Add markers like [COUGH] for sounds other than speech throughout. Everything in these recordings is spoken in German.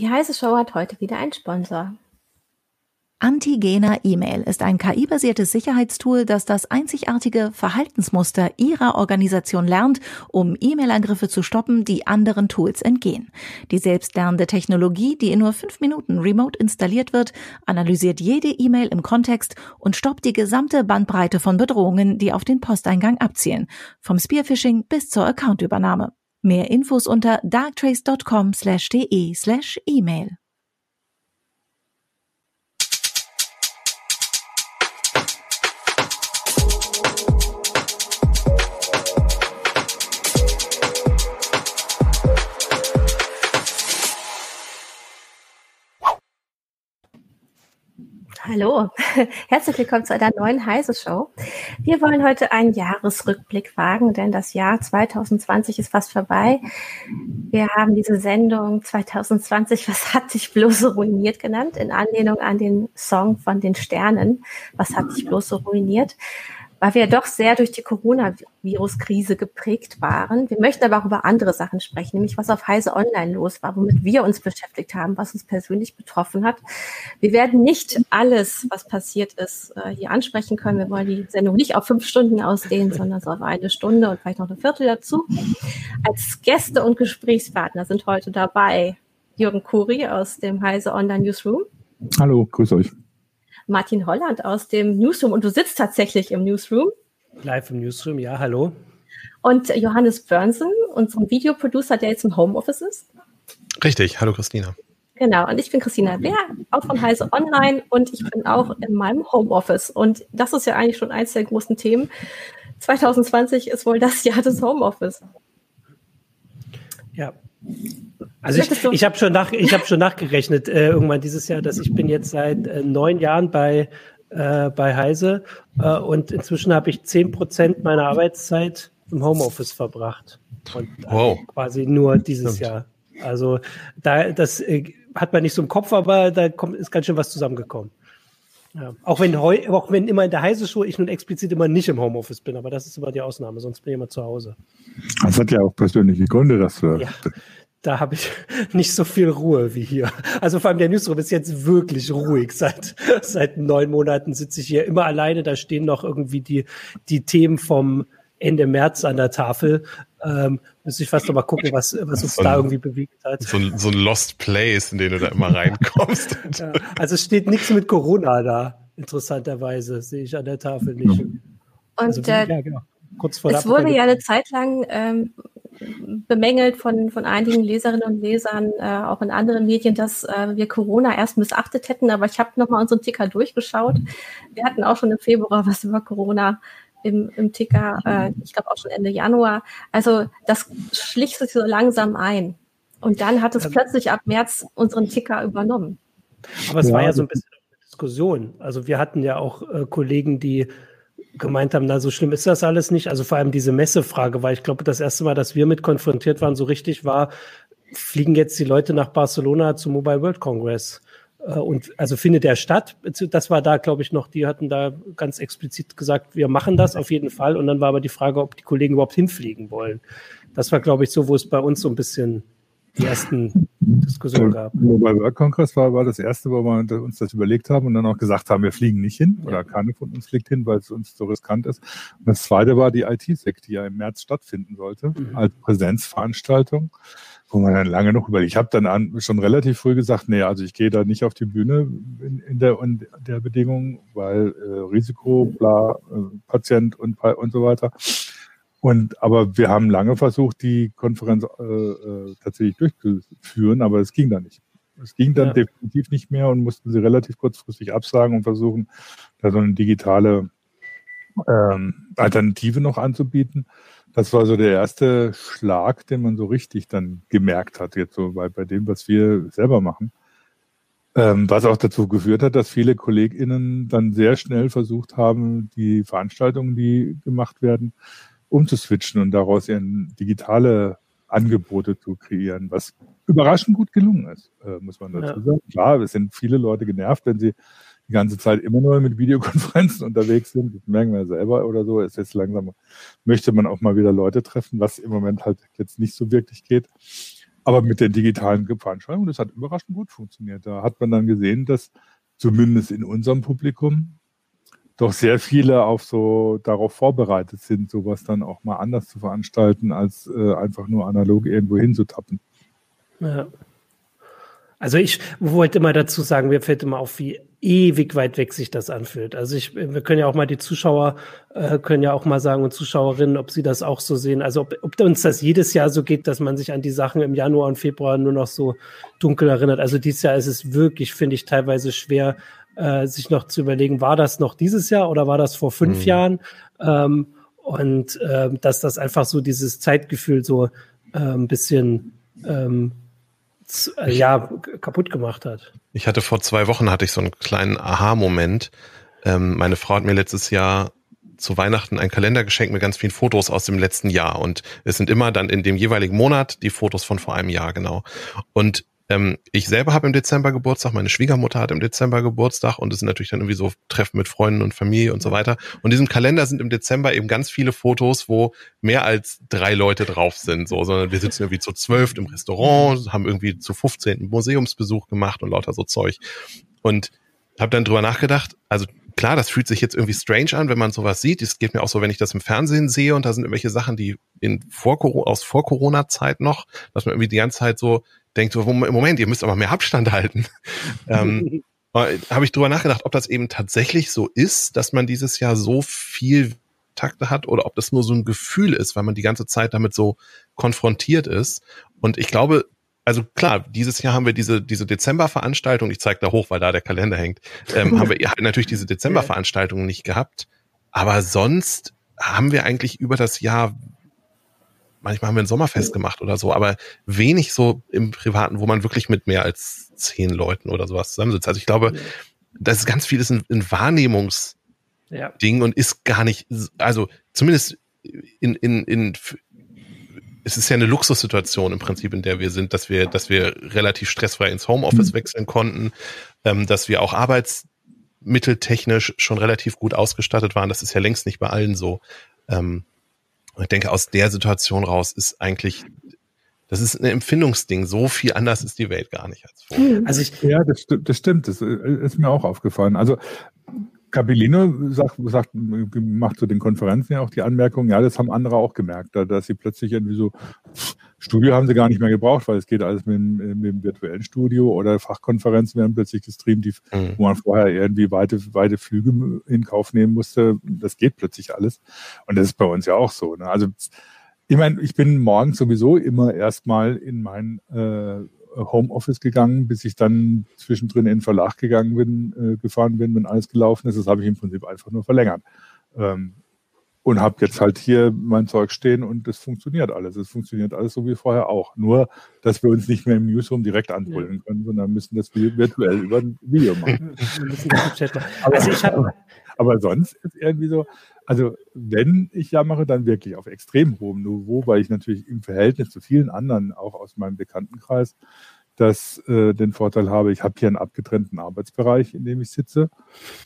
Die heiße Show hat heute wieder einen Sponsor. Antigena E-Mail ist ein KI-basiertes Sicherheitstool, das das einzigartige Verhaltensmuster Ihrer Organisation lernt, um E-Mail-Angriffe zu stoppen, die anderen Tools entgehen. Die selbstlernende Technologie, die in nur fünf Minuten remote installiert wird, analysiert jede E-Mail im Kontext und stoppt die gesamte Bandbreite von Bedrohungen, die auf den Posteingang abzielen, vom Spearphishing bis zur Accountübernahme. Mehr Infos unter darktrace.com/de/email. Hallo, [LAUGHS] herzlich willkommen zu einer neuen Heise Show. Wir wollen heute einen Jahresrückblick wagen, denn das Jahr 2020 ist fast vorbei. Wir haben diese Sendung 2020, was hat dich bloß ruiniert genannt, in Anlehnung an den Song von den Sternen, was hat dich bloß ruiniert weil wir doch sehr durch die Coronavirus-Krise geprägt waren. Wir möchten aber auch über andere Sachen sprechen, nämlich was auf Heise Online los war, womit wir uns beschäftigt haben, was uns persönlich betroffen hat. Wir werden nicht alles, was passiert ist, äh, hier ansprechen können. Wir wollen die Sendung nicht auf fünf Stunden ausdehnen, [LAUGHS] sondern so auf eine Stunde und vielleicht noch eine Viertel dazu. Als Gäste und Gesprächspartner sind heute dabei Jürgen Kuri aus dem Heise Online Newsroom. Hallo, grüß euch. Martin Holland aus dem Newsroom und du sitzt tatsächlich im Newsroom. Live im Newsroom, ja, hallo. Und Johannes Börnsen, unserem Videoproducer, der jetzt im Homeoffice ist. Richtig, hallo Christina. Genau, und ich bin Christina Bär, auch von Heise Online und ich bin auch in meinem Homeoffice. Und das ist ja eigentlich schon eins der großen Themen. 2020 ist wohl das Jahr des Homeoffice. Ja, also ich, ich habe schon, nach, ich hab schon nachgerechnet äh, irgendwann dieses Jahr, dass ich bin jetzt seit äh, neun Jahren bei, äh, bei Heise äh, und inzwischen habe ich zehn Prozent meiner Arbeitszeit im Homeoffice verbracht. Und wow. quasi nur dieses Stimmt. Jahr. Also da das äh, hat man nicht so im Kopf, aber da kommt, ist ganz schön was zusammengekommen. Ja. Auch wenn auch wenn immer in der Heise Show ich nun explizit immer nicht im Homeoffice bin, aber das ist immer die Ausnahme, sonst bin ich immer zu Hause. Das hat ja auch persönliche Gründe, dass du ja da habe ich [LAUGHS] nicht so viel Ruhe wie hier. Also vor allem der Newsroom ist jetzt wirklich ruhig. Seit, [LAUGHS] seit neun Monaten sitze ich hier immer alleine. Da stehen noch irgendwie die, die Themen vom Ende März an der Tafel. Ähm, müsste ich fast noch mal gucken, was, was uns so da irgendwie bewegt hat. So ein, so ein Lost Place, in den du da immer [LAUGHS] reinkommst. [LAUGHS] ja, also es steht nichts mit Corona da, interessanterweise, sehe ich an der Tafel nicht. Und also, äh, ja, genau. Kurz vor es wurde ja eine Zeit lang ähm, bemängelt von, von einigen Leserinnen und Lesern, äh, auch in anderen Medien, dass äh, wir Corona erst missachtet hätten. Aber ich habe nochmal unseren Ticker durchgeschaut. Wir hatten auch schon im Februar was über Corona im, im Ticker, äh, ich glaube auch schon Ende Januar. Also das schlich sich so langsam ein. Und dann hat es also, plötzlich ab März unseren Ticker übernommen. Aber es ja. war ja so ein bisschen eine Diskussion. Also wir hatten ja auch äh, Kollegen, die gemeint haben, na, so schlimm ist das alles nicht. Also vor allem diese Messefrage, weil ich glaube, das erste Mal, dass wir mit konfrontiert waren, so richtig war, fliegen jetzt die Leute nach Barcelona zum Mobile World Congress. Äh, und also findet der statt? Das war da, glaube ich, noch, die hatten da ganz explizit gesagt, wir machen das auf jeden Fall. Und dann war aber die Frage, ob die Kollegen überhaupt hinfliegen wollen. Das war, glaube ich, so, wo es bei uns so ein bisschen die ersten Diskussionen gab. Mobile World Congress war, war das erste, wo wir uns das überlegt haben und dann auch gesagt haben, wir fliegen nicht hin oder keine von uns fliegt hin, weil es uns so riskant ist. Und das zweite war die IT-Sec, die ja im März stattfinden sollte, mhm. als Präsenzveranstaltung, wo man dann lange noch überlegt. Ich habe dann an, schon relativ früh gesagt, nee, also ich gehe da nicht auf die Bühne in, in der, in der Bedingung, weil äh, Risiko, bla, äh, Patient und, und so weiter. Und aber wir haben lange versucht, die Konferenz äh, äh, tatsächlich durchzuführen, aber es ging dann nicht. Es ging dann ja. definitiv nicht mehr und mussten sie relativ kurzfristig absagen und versuchen, da so eine digitale ähm, Alternative noch anzubieten. Das war so der erste Schlag, den man so richtig dann gemerkt hat, jetzt so bei, bei dem, was wir selber machen. Ähm, was auch dazu geführt hat, dass viele KollegInnen dann sehr schnell versucht haben, die Veranstaltungen, die gemacht werden, umzuswitchen und daraus ihren digitale Angebote zu kreieren, was überraschend gut gelungen ist, äh, muss man dazu ja. sagen. Klar, es sind viele Leute genervt, wenn sie die ganze Zeit immer nur mit Videokonferenzen [LAUGHS] unterwegs sind. Das merken wir selber oder so. Ist jetzt langsam, möchte man auch mal wieder Leute treffen, was im Moment halt jetzt nicht so wirklich geht. Aber mit der digitalen Veranstaltung, das hat überraschend gut funktioniert. Da hat man dann gesehen, dass zumindest in unserem Publikum doch sehr viele auf so darauf vorbereitet sind, sowas dann auch mal anders zu veranstalten, als äh, einfach nur analog irgendwo hinzutappen. Ja. Also ich wollte immer dazu sagen, mir fällt immer auf, wie ewig weit weg sich das anfühlt. Also ich, wir können ja auch mal die Zuschauer äh, können ja auch mal sagen und Zuschauerinnen, ob sie das auch so sehen. Also ob, ob uns das jedes Jahr so geht, dass man sich an die Sachen im Januar und Februar nur noch so dunkel erinnert. Also dieses Jahr ist es wirklich, finde ich, teilweise schwer, äh, sich noch zu überlegen, war das noch dieses Jahr oder war das vor fünf mhm. Jahren? Ähm, und äh, dass das einfach so dieses Zeitgefühl so äh, ein bisschen ähm, äh, ja, kaputt gemacht hat. Ich hatte vor zwei Wochen hatte ich so einen kleinen Aha-Moment. Ähm, meine Frau hat mir letztes Jahr zu Weihnachten ein Kalender geschenkt mit ganz vielen Fotos aus dem letzten Jahr. Und es sind immer dann in dem jeweiligen Monat die Fotos von vor einem Jahr, genau. Und ähm, ich selber habe im Dezember Geburtstag, meine Schwiegermutter hat im Dezember Geburtstag und es sind natürlich dann irgendwie so Treffen mit Freunden und Familie und so weiter. Und in diesem Kalender sind im Dezember eben ganz viele Fotos, wo mehr als drei Leute drauf sind, so, sondern wir sitzen irgendwie zu zwölf im Restaurant, haben irgendwie zu 15. Museumsbesuch gemacht und lauter so Zeug. Und habe dann drüber nachgedacht, also klar, das fühlt sich jetzt irgendwie strange an, wenn man sowas sieht. Es geht mir auch so, wenn ich das im Fernsehen sehe und da sind irgendwelche Sachen, die in vor, aus vor Corona-Zeit noch, dass man irgendwie die ganze Zeit so denkt so, Moment, ihr müsst aber mehr Abstand halten. [LAUGHS] ähm, habe ich drüber nachgedacht, ob das eben tatsächlich so ist, dass man dieses Jahr so viel Takte hat oder ob das nur so ein Gefühl ist, weil man die ganze Zeit damit so konfrontiert ist. Und ich glaube, also klar, dieses Jahr haben wir diese, diese Dezember-Veranstaltung, ich zeige da hoch, weil da der Kalender hängt, ähm, [LAUGHS] haben wir halt natürlich diese Dezember-Veranstaltung nicht gehabt. Aber sonst haben wir eigentlich über das Jahr manchmal haben wir ein Sommerfest gemacht oder so, aber wenig so im Privaten, wo man wirklich mit mehr als zehn Leuten oder sowas zusammensitzt. Also ich glaube, das ist ganz vieles ein, ein Wahrnehmungsding ja. und ist gar nicht, also zumindest in, in, in, es ist ja eine Luxussituation im Prinzip, in der wir sind, dass wir, dass wir relativ stressfrei ins Homeoffice mhm. wechseln konnten, ähm, dass wir auch arbeitsmitteltechnisch schon relativ gut ausgestattet waren. Das ist ja längst nicht bei allen so. Ähm, ich denke, aus der Situation raus ist eigentlich, das ist ein Empfindungsding. So viel anders ist die Welt gar nicht als vorher. Hm. Also ich, ja, das, das stimmt. Das äh, ist mir auch aufgefallen. Also Capellino sagt, sagt, macht zu den Konferenzen ja auch die Anmerkung, ja, das haben andere auch gemerkt, dass sie plötzlich irgendwie so, Studio haben sie gar nicht mehr gebraucht, weil es geht alles mit, mit dem virtuellen Studio oder Fachkonferenzen werden plötzlich gestreamt, die, mhm. wo man vorher irgendwie weite, weite Flüge in Kauf nehmen musste. Das geht plötzlich alles. Und das ist bei uns ja auch so. Ne? Also ich meine, ich bin morgens sowieso immer erstmal in mein äh, Homeoffice gegangen, bis ich dann zwischendrin in den Verlag gegangen bin, äh, gefahren bin, wenn alles gelaufen ist. Das habe ich im Prinzip einfach nur verlängert. Ähm, und habe jetzt halt hier mein Zeug stehen und das funktioniert alles. Es funktioniert alles so wie vorher auch. Nur, dass wir uns nicht mehr im Newsroom direkt anbrüllen ja. können, sondern müssen das virtuell über ein Video machen. [LAUGHS] aber, also ich aber, aber sonst ist irgendwie so, also wenn ich jammere, dann wirklich auf extrem hohem Niveau, weil ich natürlich im Verhältnis zu vielen anderen, auch aus meinem Bekanntenkreis, das äh, den Vorteil habe, ich habe hier einen abgetrennten Arbeitsbereich, in dem ich sitze,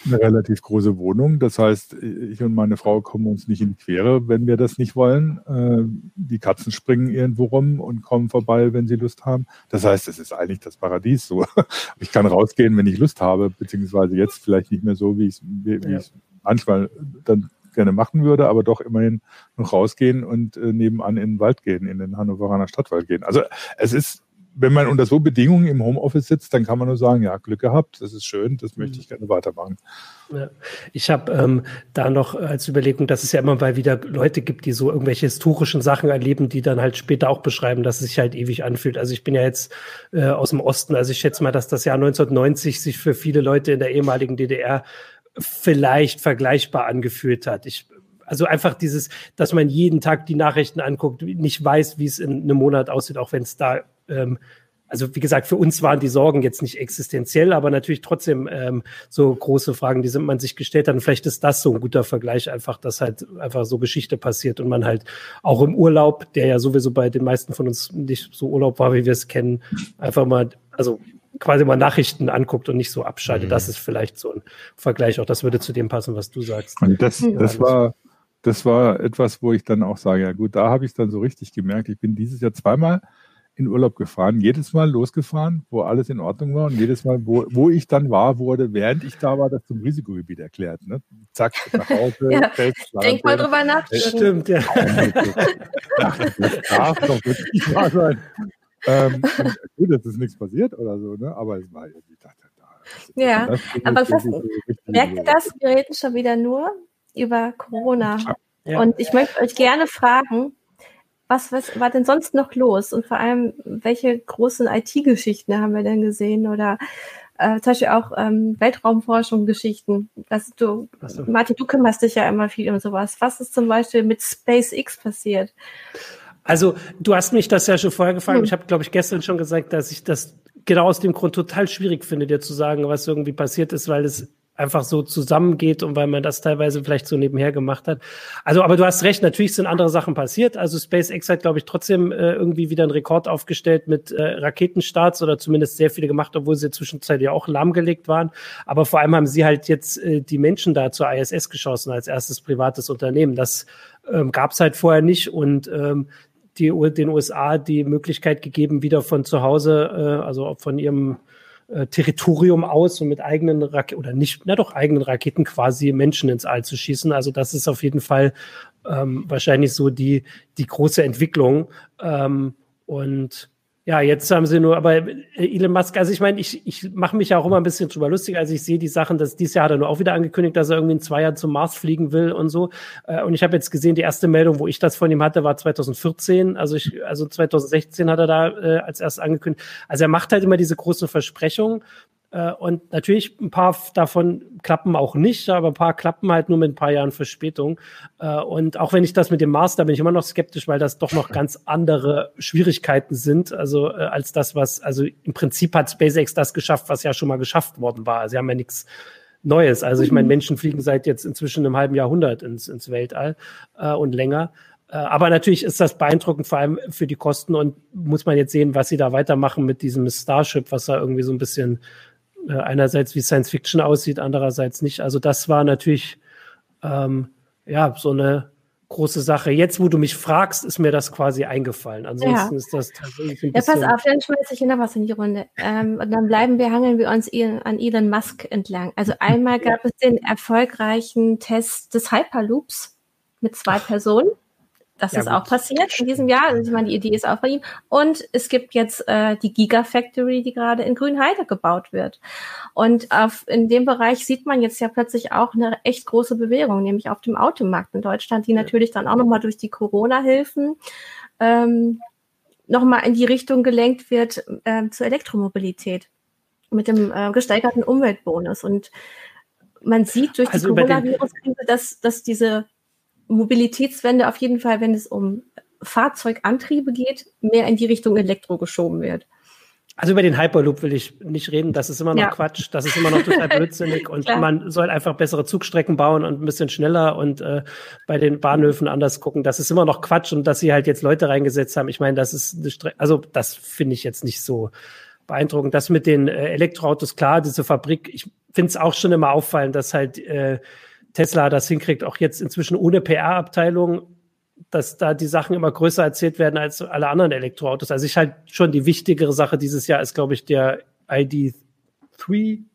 eine relativ große Wohnung. Das heißt, ich und meine Frau kommen uns nicht in die Quere, wenn wir das nicht wollen. Äh, die Katzen springen irgendwo rum und kommen vorbei, wenn sie Lust haben. Das heißt, es ist eigentlich das Paradies. So, [LAUGHS] ich kann rausgehen, wenn ich Lust habe, beziehungsweise jetzt vielleicht nicht mehr so, wie ich wie ja. manchmal dann gerne machen würde, aber doch immerhin noch rausgehen und äh, nebenan in den Wald gehen, in den Hannoveraner Stadtwald gehen. Also es ist wenn man unter so Bedingungen im Homeoffice sitzt, dann kann man nur sagen, ja, Glück gehabt, das ist schön, das möchte ich gerne weitermachen. Ja. Ich habe ähm, da noch als Überlegung, dass es ja immer mal wieder Leute gibt, die so irgendwelche historischen Sachen erleben, die dann halt später auch beschreiben, dass es sich halt ewig anfühlt. Also ich bin ja jetzt äh, aus dem Osten, also ich schätze mal, dass das Jahr 1990 sich für viele Leute in der ehemaligen DDR vielleicht vergleichbar angefühlt hat. Ich also einfach dieses, dass man jeden Tag die Nachrichten anguckt, nicht weiß, wie es in einem Monat aussieht, auch wenn es da ähm, also wie gesagt, für uns waren die Sorgen jetzt nicht existenziell, aber natürlich trotzdem ähm, so große Fragen, die man sich gestellt hat. Und vielleicht ist das so ein guter Vergleich, einfach, dass halt einfach so Geschichte passiert und man halt auch im Urlaub, der ja sowieso bei den meisten von uns nicht so Urlaub war, wie wir es kennen, einfach mal, also quasi mal Nachrichten anguckt und nicht so abschaltet. Mhm. Das ist vielleicht so ein Vergleich. Auch das würde zu dem passen, was du sagst. Und das, das war, das war etwas, wo ich dann auch sage, ja gut, da habe ich dann so richtig gemerkt, ich bin dieses Jahr zweimal in Urlaub gefahren, jedes Mal losgefahren, wo alles in Ordnung war und jedes Mal, wo, wo ich dann war, wurde, während ich da war, das zum Risikogebiet erklärt. Ne? Zack, nach Hause. [LAUGHS] ja. Denk mal drüber nach. Stimmt, ja. [LAUGHS] Das darf doch wirklich wahr sein. ähm, gut, dass ist nichts passiert oder so, ne? aber es war irgendwie, dachte, ja, aber fast, merkt ihr das? Wir reden schon wieder nur über Corona. Ja. Und ich möchte euch gerne fragen, was, was war denn sonst noch los? Und vor allem, welche großen IT-Geschichten haben wir denn gesehen? Oder äh, zum Beispiel auch ähm, Weltraumforschung-Geschichten. du, so. Martin, du kümmerst dich ja immer viel um sowas. Was ist zum Beispiel mit SpaceX passiert? Also, du hast mich das ja schon vorher gefragt. Hm. Ich habe, glaube ich, gestern schon gesagt, dass ich das genau aus dem Grund total schwierig finde, dir zu sagen, was irgendwie passiert ist, weil es einfach so zusammengeht und weil man das teilweise vielleicht so nebenher gemacht hat. Also, aber du hast recht, natürlich sind andere Sachen passiert. Also SpaceX hat, glaube ich, trotzdem äh, irgendwie wieder einen Rekord aufgestellt mit äh, Raketenstarts oder zumindest sehr viele gemacht, obwohl sie zwischenzeitlich auch lahmgelegt waren. Aber vor allem haben sie halt jetzt äh, die Menschen da zur ISS geschossen als erstes privates Unternehmen. Das ähm, gab es halt vorher nicht und ähm, die, den USA die Möglichkeit gegeben, wieder von zu Hause, äh, also von ihrem äh, Territorium aus und mit eigenen Raketen oder nicht, na doch eigenen Raketen quasi Menschen ins All zu schießen. Also das ist auf jeden Fall ähm, wahrscheinlich so die die große Entwicklung ähm, und ja, jetzt haben sie nur, aber äh, Elon Musk, also ich meine, ich, ich mache mich ja auch immer ein bisschen drüber lustig, also ich sehe die Sachen, dass dieses Jahr hat er nur auch wieder angekündigt, dass er irgendwie in zwei Jahren zum Mars fliegen will und so. Äh, und ich habe jetzt gesehen, die erste Meldung, wo ich das von ihm hatte, war 2014. Also ich, also 2016 hat er da äh, als erstes angekündigt. Also er macht halt immer diese großen Versprechungen und natürlich ein paar davon klappen auch nicht, aber ein paar klappen halt nur mit ein paar Jahren Verspätung. Äh, und auch wenn ich das mit dem Mars, da bin ich immer noch skeptisch, weil das doch noch [LAUGHS] ganz andere Schwierigkeiten sind, also äh, als das, was, also im Prinzip hat SpaceX das geschafft, was ja schon mal geschafft worden war. Sie haben ja nichts Neues. Also ich meine, mhm. Menschen fliegen seit jetzt inzwischen einem halben Jahrhundert ins, ins Weltall äh, und länger. aber natürlich ist das beeindruckend, vor allem für die Kosten und muss man jetzt sehen, was sie da weitermachen mit diesem Starship, was da irgendwie so ein bisschen äh, einerseits wie Science Fiction aussieht, andererseits nicht. Also das war natürlich ähm, ja so eine große Sache. Jetzt, wo du mich fragst, ist mir das quasi eingefallen. Ansonsten ja. ist das tatsächlich ein bisschen. Ja, pass auf, dann schmeiße ich noch was in die Runde. Ähm, und dann bleiben wir, hangeln wir uns an Elon Musk entlang. Also [LAUGHS] einmal gab es den erfolgreichen Test des Hyperloops mit zwei Personen. Das ja, ist gut. auch passiert in diesem Jahr. Also ich meine, die Idee ist auch bei ihm. Und es gibt jetzt äh, die Gigafactory, die gerade in Grünheide gebaut wird. Und auf, in dem Bereich sieht man jetzt ja plötzlich auch eine echt große Bewegung, nämlich auf dem Automarkt in Deutschland, die natürlich dann auch nochmal durch die Corona-Hilfen ähm, nochmal in die Richtung gelenkt wird äh, zur Elektromobilität mit dem äh, gesteigerten Umweltbonus. Und man sieht durch also die Coronavirus-Krise, dass, dass diese Mobilitätswende auf jeden Fall, wenn es um Fahrzeugantriebe geht, mehr in die Richtung Elektro geschoben wird. Also über den Hyperloop will ich nicht reden. Das ist immer noch ja. Quatsch. Das ist immer noch total [LAUGHS] blödsinnig. Und man soll einfach bessere Zugstrecken bauen und ein bisschen schneller und äh, bei den Bahnhöfen anders gucken. Das ist immer noch Quatsch. Und dass sie halt jetzt Leute reingesetzt haben, ich meine, das ist eine Strecke, also das finde ich jetzt nicht so beeindruckend. Das mit den äh, Elektroautos, klar, diese Fabrik, ich finde es auch schon immer auffallend, dass halt äh, Tesla das hinkriegt, auch jetzt inzwischen ohne PR-Abteilung, dass da die Sachen immer größer erzählt werden als alle anderen Elektroautos. Also ich halt schon die wichtigere Sache dieses Jahr ist, glaube ich, der ID3,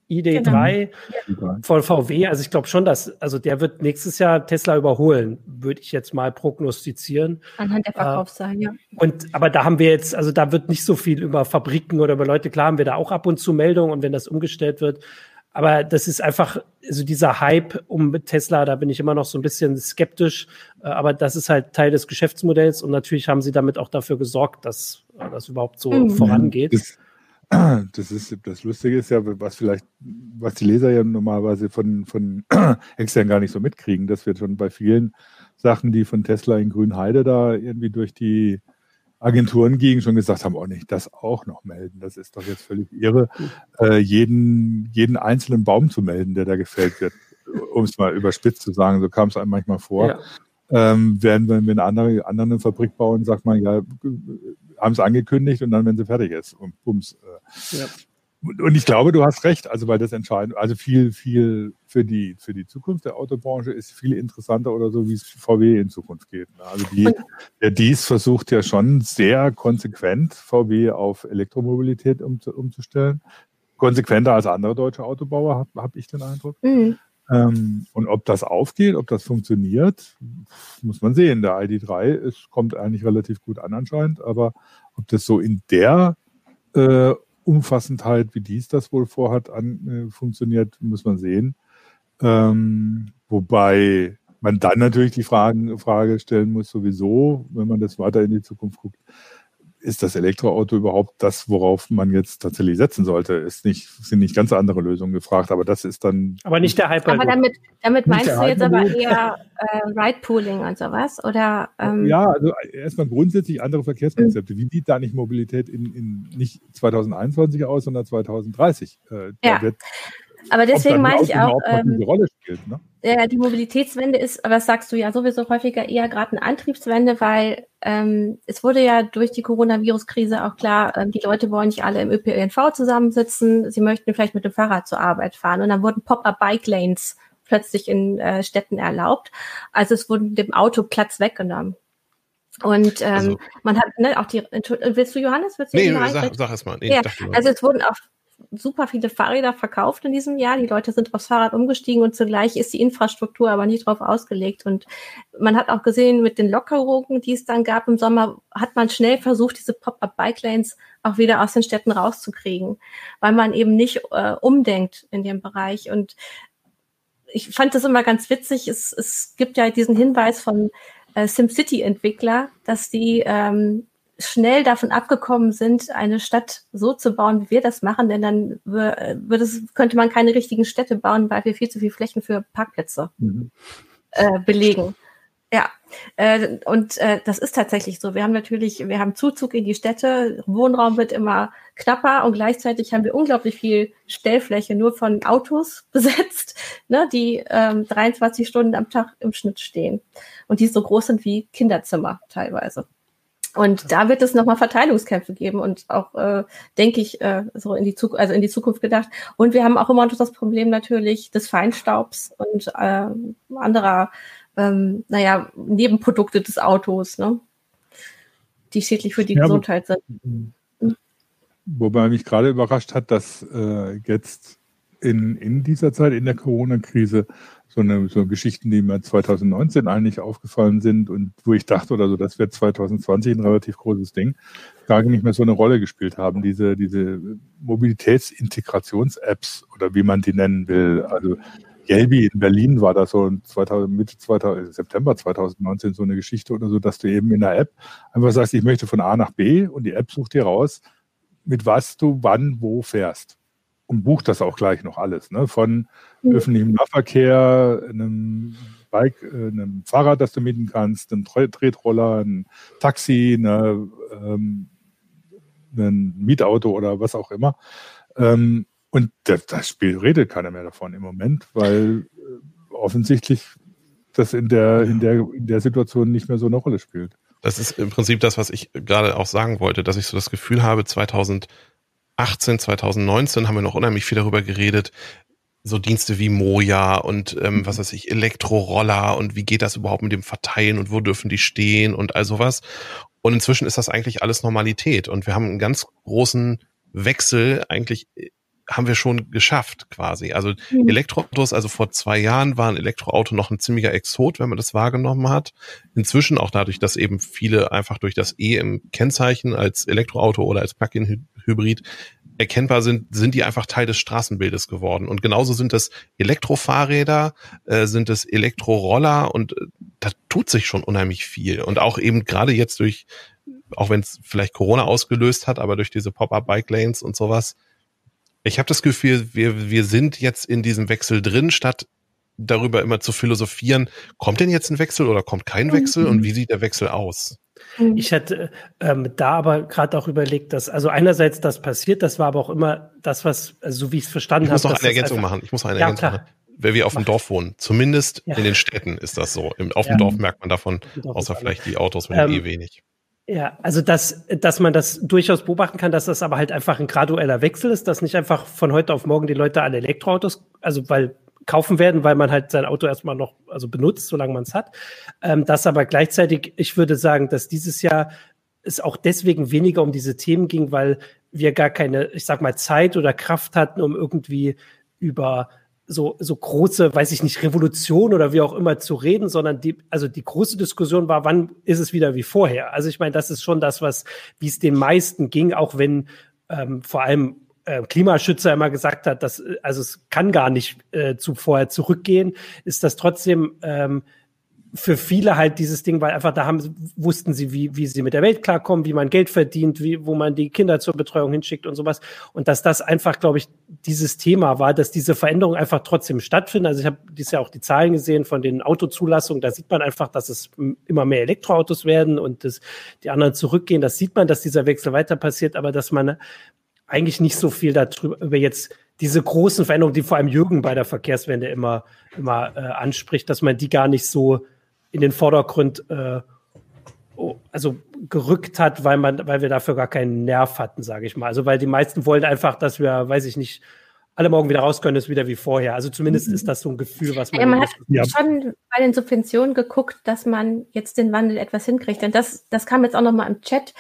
ID3 genau. von VW. Also ich glaube schon, dass, also der wird nächstes Jahr Tesla überholen, würde ich jetzt mal prognostizieren. Anhand der Verkaufszahlen, äh, ja. Und, aber da haben wir jetzt, also da wird nicht so viel über Fabriken oder über Leute, klar haben wir da auch ab und zu Meldungen und wenn das umgestellt wird, aber das ist einfach, also dieser Hype um Tesla, da bin ich immer noch so ein bisschen skeptisch. Äh, aber das ist halt Teil des Geschäftsmodells und natürlich haben sie damit auch dafür gesorgt, dass äh, das überhaupt so mhm. vorangeht. Das, [CLEARS THROAT] das, ist, das Lustige ist ja, was vielleicht, was die Leser ja normalerweise von, von [CLEARS THROAT] extern gar nicht so mitkriegen, dass wir schon bei vielen Sachen, die von Tesla in Grünheide da irgendwie durch die Agenturen gegen schon gesagt haben, oh nicht, das auch noch melden. Das ist doch jetzt völlig irre, äh, jeden, jeden einzelnen Baum zu melden, der da gefällt wird. Um es mal überspitzt zu sagen, so kam es einem manchmal vor. Ja. Ähm, während wenn wir eine andere, andere eine Fabrik bauen, sagt man, ja, haben es angekündigt und dann, wenn sie fertig ist, und bums. Äh. Ja. Und ich glaube, du hast recht, also weil das entscheidend, also viel, viel für die, für die Zukunft der Autobranche ist viel interessanter oder so, wie es VW in Zukunft geht. Ne? Also die, der Dies versucht ja schon sehr konsequent VW auf Elektromobilität um, umzustellen. Konsequenter als andere deutsche Autobauer, habe hab ich den Eindruck. Mhm. Ähm, und ob das aufgeht, ob das funktioniert, muss man sehen. Der ID3 ist, kommt eigentlich relativ gut an anscheinend, aber ob das so in der äh, Umfassendheit, wie dies das wohl vorhat, an, äh, funktioniert, muss man sehen. Ähm, wobei man dann natürlich die Fragen, Frage stellen muss, sowieso, wenn man das weiter in die Zukunft guckt, ist das Elektroauto überhaupt das, worauf man jetzt tatsächlich setzen sollte? Ist nicht, sind nicht ganz andere Lösungen gefragt, aber das ist dann. Aber nicht der Hyperloop. Aber damit, damit meinst du jetzt aber eher äh, Ride-Pooling und sowas? Oder, ähm ja, also erstmal grundsätzlich andere Verkehrskonzepte. Wie sieht da nicht Mobilität in, in nicht 2021 aus, sondern 2030? Äh, ja. Wird, aber deswegen meine ich auch. Ähm, Rolle spielt, ne? Ja, die Mobilitätswende ist, aber das sagst du ja sowieso häufiger eher gerade eine Antriebswende, weil ähm, es wurde ja durch die Coronavirus-Krise auch klar, ähm, die Leute wollen nicht alle im ÖPNV zusammensitzen, sie möchten vielleicht mit dem Fahrrad zur Arbeit fahren. Und dann wurden Pop-up-Bike-Lanes plötzlich in äh, Städten erlaubt. Also es wurden dem Auto Platz weggenommen. Und ähm, also, man hat ne, auch die. Willst du Johannes? Willst du nee, sag, sag es mal. Nee, ja, also es wurden auch super viele Fahrräder verkauft in diesem Jahr. Die Leute sind aufs Fahrrad umgestiegen und zugleich ist die Infrastruktur aber nicht darauf ausgelegt. Und man hat auch gesehen, mit den Lockerungen, die es dann gab im Sommer, hat man schnell versucht, diese Pop-up-Bike-Lanes auch wieder aus den Städten rauszukriegen, weil man eben nicht äh, umdenkt in dem Bereich. Und ich fand das immer ganz witzig. Es, es gibt ja diesen Hinweis von äh, SimCity-Entwickler, dass die ähm, schnell davon abgekommen sind, eine Stadt so zu bauen, wie wir das machen, denn dann würde es, könnte man keine richtigen Städte bauen, weil wir viel zu viel Flächen für Parkplätze mhm. äh, belegen. Ja, äh, und äh, das ist tatsächlich so. Wir haben natürlich, wir haben Zuzug in die Städte, Wohnraum wird immer knapper und gleichzeitig haben wir unglaublich viel Stellfläche nur von Autos [LAUGHS] besetzt, ne, die ähm, 23 Stunden am Tag im Schnitt stehen und die so groß sind wie Kinderzimmer teilweise. Und da wird es nochmal Verteilungskämpfe geben und auch, äh, denke ich, äh, so in die Zukunft, also in die Zukunft gedacht. Und wir haben auch immer noch das Problem natürlich des Feinstaubs und äh, anderer, ähm, naja, Nebenprodukte des Autos, ne? die schädlich für die ja, Gesundheit sind. Wobei mich gerade überrascht hat, dass äh, jetzt in, in dieser Zeit, in der Corona-Krise, so eine so Geschichten, die mir 2019 eigentlich aufgefallen sind und wo ich dachte oder so, das wird 2020 ein relativ großes Ding, gar nicht mehr so eine Rolle gespielt haben. Diese, diese Mobilitätsintegrations-Apps oder wie man die nennen will. Also Gelbi in Berlin war da so 2000, Mitte 2000, September 2019 so eine Geschichte oder so, dass du eben in der App einfach sagst, ich möchte von A nach B und die App sucht dir raus, mit was du wann wo fährst und bucht das auch gleich noch alles. Ne? Von mhm. öffentlichem Nahverkehr, einem Bike, äh, einem Fahrrad, das du mieten kannst, einem Tretroller, ein Taxi, eine, ähm, ein Mietauto oder was auch immer. Ähm, und das, das Spiel redet keiner mehr davon im Moment, weil äh, offensichtlich das in der, in, der, in der Situation nicht mehr so eine Rolle spielt. Das ist im Prinzip das, was ich gerade auch sagen wollte, dass ich so das Gefühl habe, 2000 2018, 2019 haben wir noch unheimlich viel darüber geredet, so Dienste wie Moja und ähm, mhm. was weiß ich, Elektroroller und wie geht das überhaupt mit dem Verteilen und wo dürfen die stehen und all sowas. Und inzwischen ist das eigentlich alles Normalität und wir haben einen ganz großen Wechsel eigentlich haben wir schon geschafft quasi. Also mhm. Elektroautos, also vor zwei Jahren war ein Elektroauto noch ein ziemlicher Exot, wenn man das wahrgenommen hat. Inzwischen auch dadurch, dass eben viele einfach durch das E im Kennzeichen als Elektroauto oder als Plug-in-Hybrid erkennbar sind, sind die einfach Teil des Straßenbildes geworden. Und genauso sind es Elektrofahrräder, äh, sind es Elektroroller und äh, da tut sich schon unheimlich viel. Und auch eben gerade jetzt durch, auch wenn es vielleicht Corona ausgelöst hat, aber durch diese Pop-up-Bike-Lanes und sowas, ich habe das Gefühl, wir, wir sind jetzt in diesem Wechsel drin, statt darüber immer zu philosophieren, kommt denn jetzt ein Wechsel oder kommt kein Wechsel mhm. und wie sieht der Wechsel aus? Mhm. Ich hätte ähm, da aber gerade auch überlegt, dass, also einerseits das passiert, das war aber auch immer das, was, also so wie ich es verstanden habe. Ich muss noch eine Ergänzung machen. Ich muss noch eine ja, Ergänzung klar. machen. Wenn wir auf dem Dorf wohnen, zumindest ja. in den Städten ist das so. Im, auf dem ja. Dorf merkt man davon, außer vielleicht die Autos mit dem ähm, E wenig. Ja, also dass, dass man das durchaus beobachten kann, dass das aber halt einfach ein gradueller Wechsel ist, dass nicht einfach von heute auf morgen die Leute alle Elektroautos, also weil kaufen werden, weil man halt sein Auto erstmal noch also benutzt, solange man es hat. Ähm, das aber gleichzeitig, ich würde sagen, dass dieses Jahr es auch deswegen weniger um diese Themen ging, weil wir gar keine, ich sag mal, Zeit oder Kraft hatten, um irgendwie über so, so große, weiß ich nicht, Revolution oder wie auch immer zu reden, sondern die, also die große Diskussion war, wann ist es wieder wie vorher? Also ich meine, das ist schon das, was, wie es den meisten ging, auch wenn ähm, vor allem äh, Klimaschützer immer gesagt hat, dass, also es kann gar nicht äh, zu vorher zurückgehen, ist das trotzdem ähm, für viele halt dieses Ding, weil einfach da haben, wussten sie, wie, wie sie mit der Welt klarkommen, wie man Geld verdient, wie, wo man die Kinder zur Betreuung hinschickt und sowas. Und dass das einfach, glaube ich, dieses Thema war, dass diese Veränderungen einfach trotzdem stattfinden. Also ich habe dieses Jahr auch die Zahlen gesehen von den Autozulassungen. Da sieht man einfach, dass es immer mehr Elektroautos werden und dass die anderen zurückgehen. Das sieht man, dass dieser Wechsel weiter passiert, aber dass man eigentlich nicht so viel darüber über jetzt diese großen Veränderungen, die vor allem Jürgen bei der Verkehrswende immer, immer äh, anspricht, dass man die gar nicht so in den Vordergrund äh, also gerückt hat, weil man, weil wir dafür gar keinen Nerv hatten, sage ich mal. Also weil die meisten wollen einfach, dass wir, weiß ich nicht, alle morgen wieder raus können, ist wieder wie vorher. Also zumindest ist das so ein Gefühl, was man. Ja, man hat ja. schon bei den Subventionen geguckt, dass man jetzt den Wandel etwas hinkriegt. Und das, das kam jetzt auch nochmal im Chat.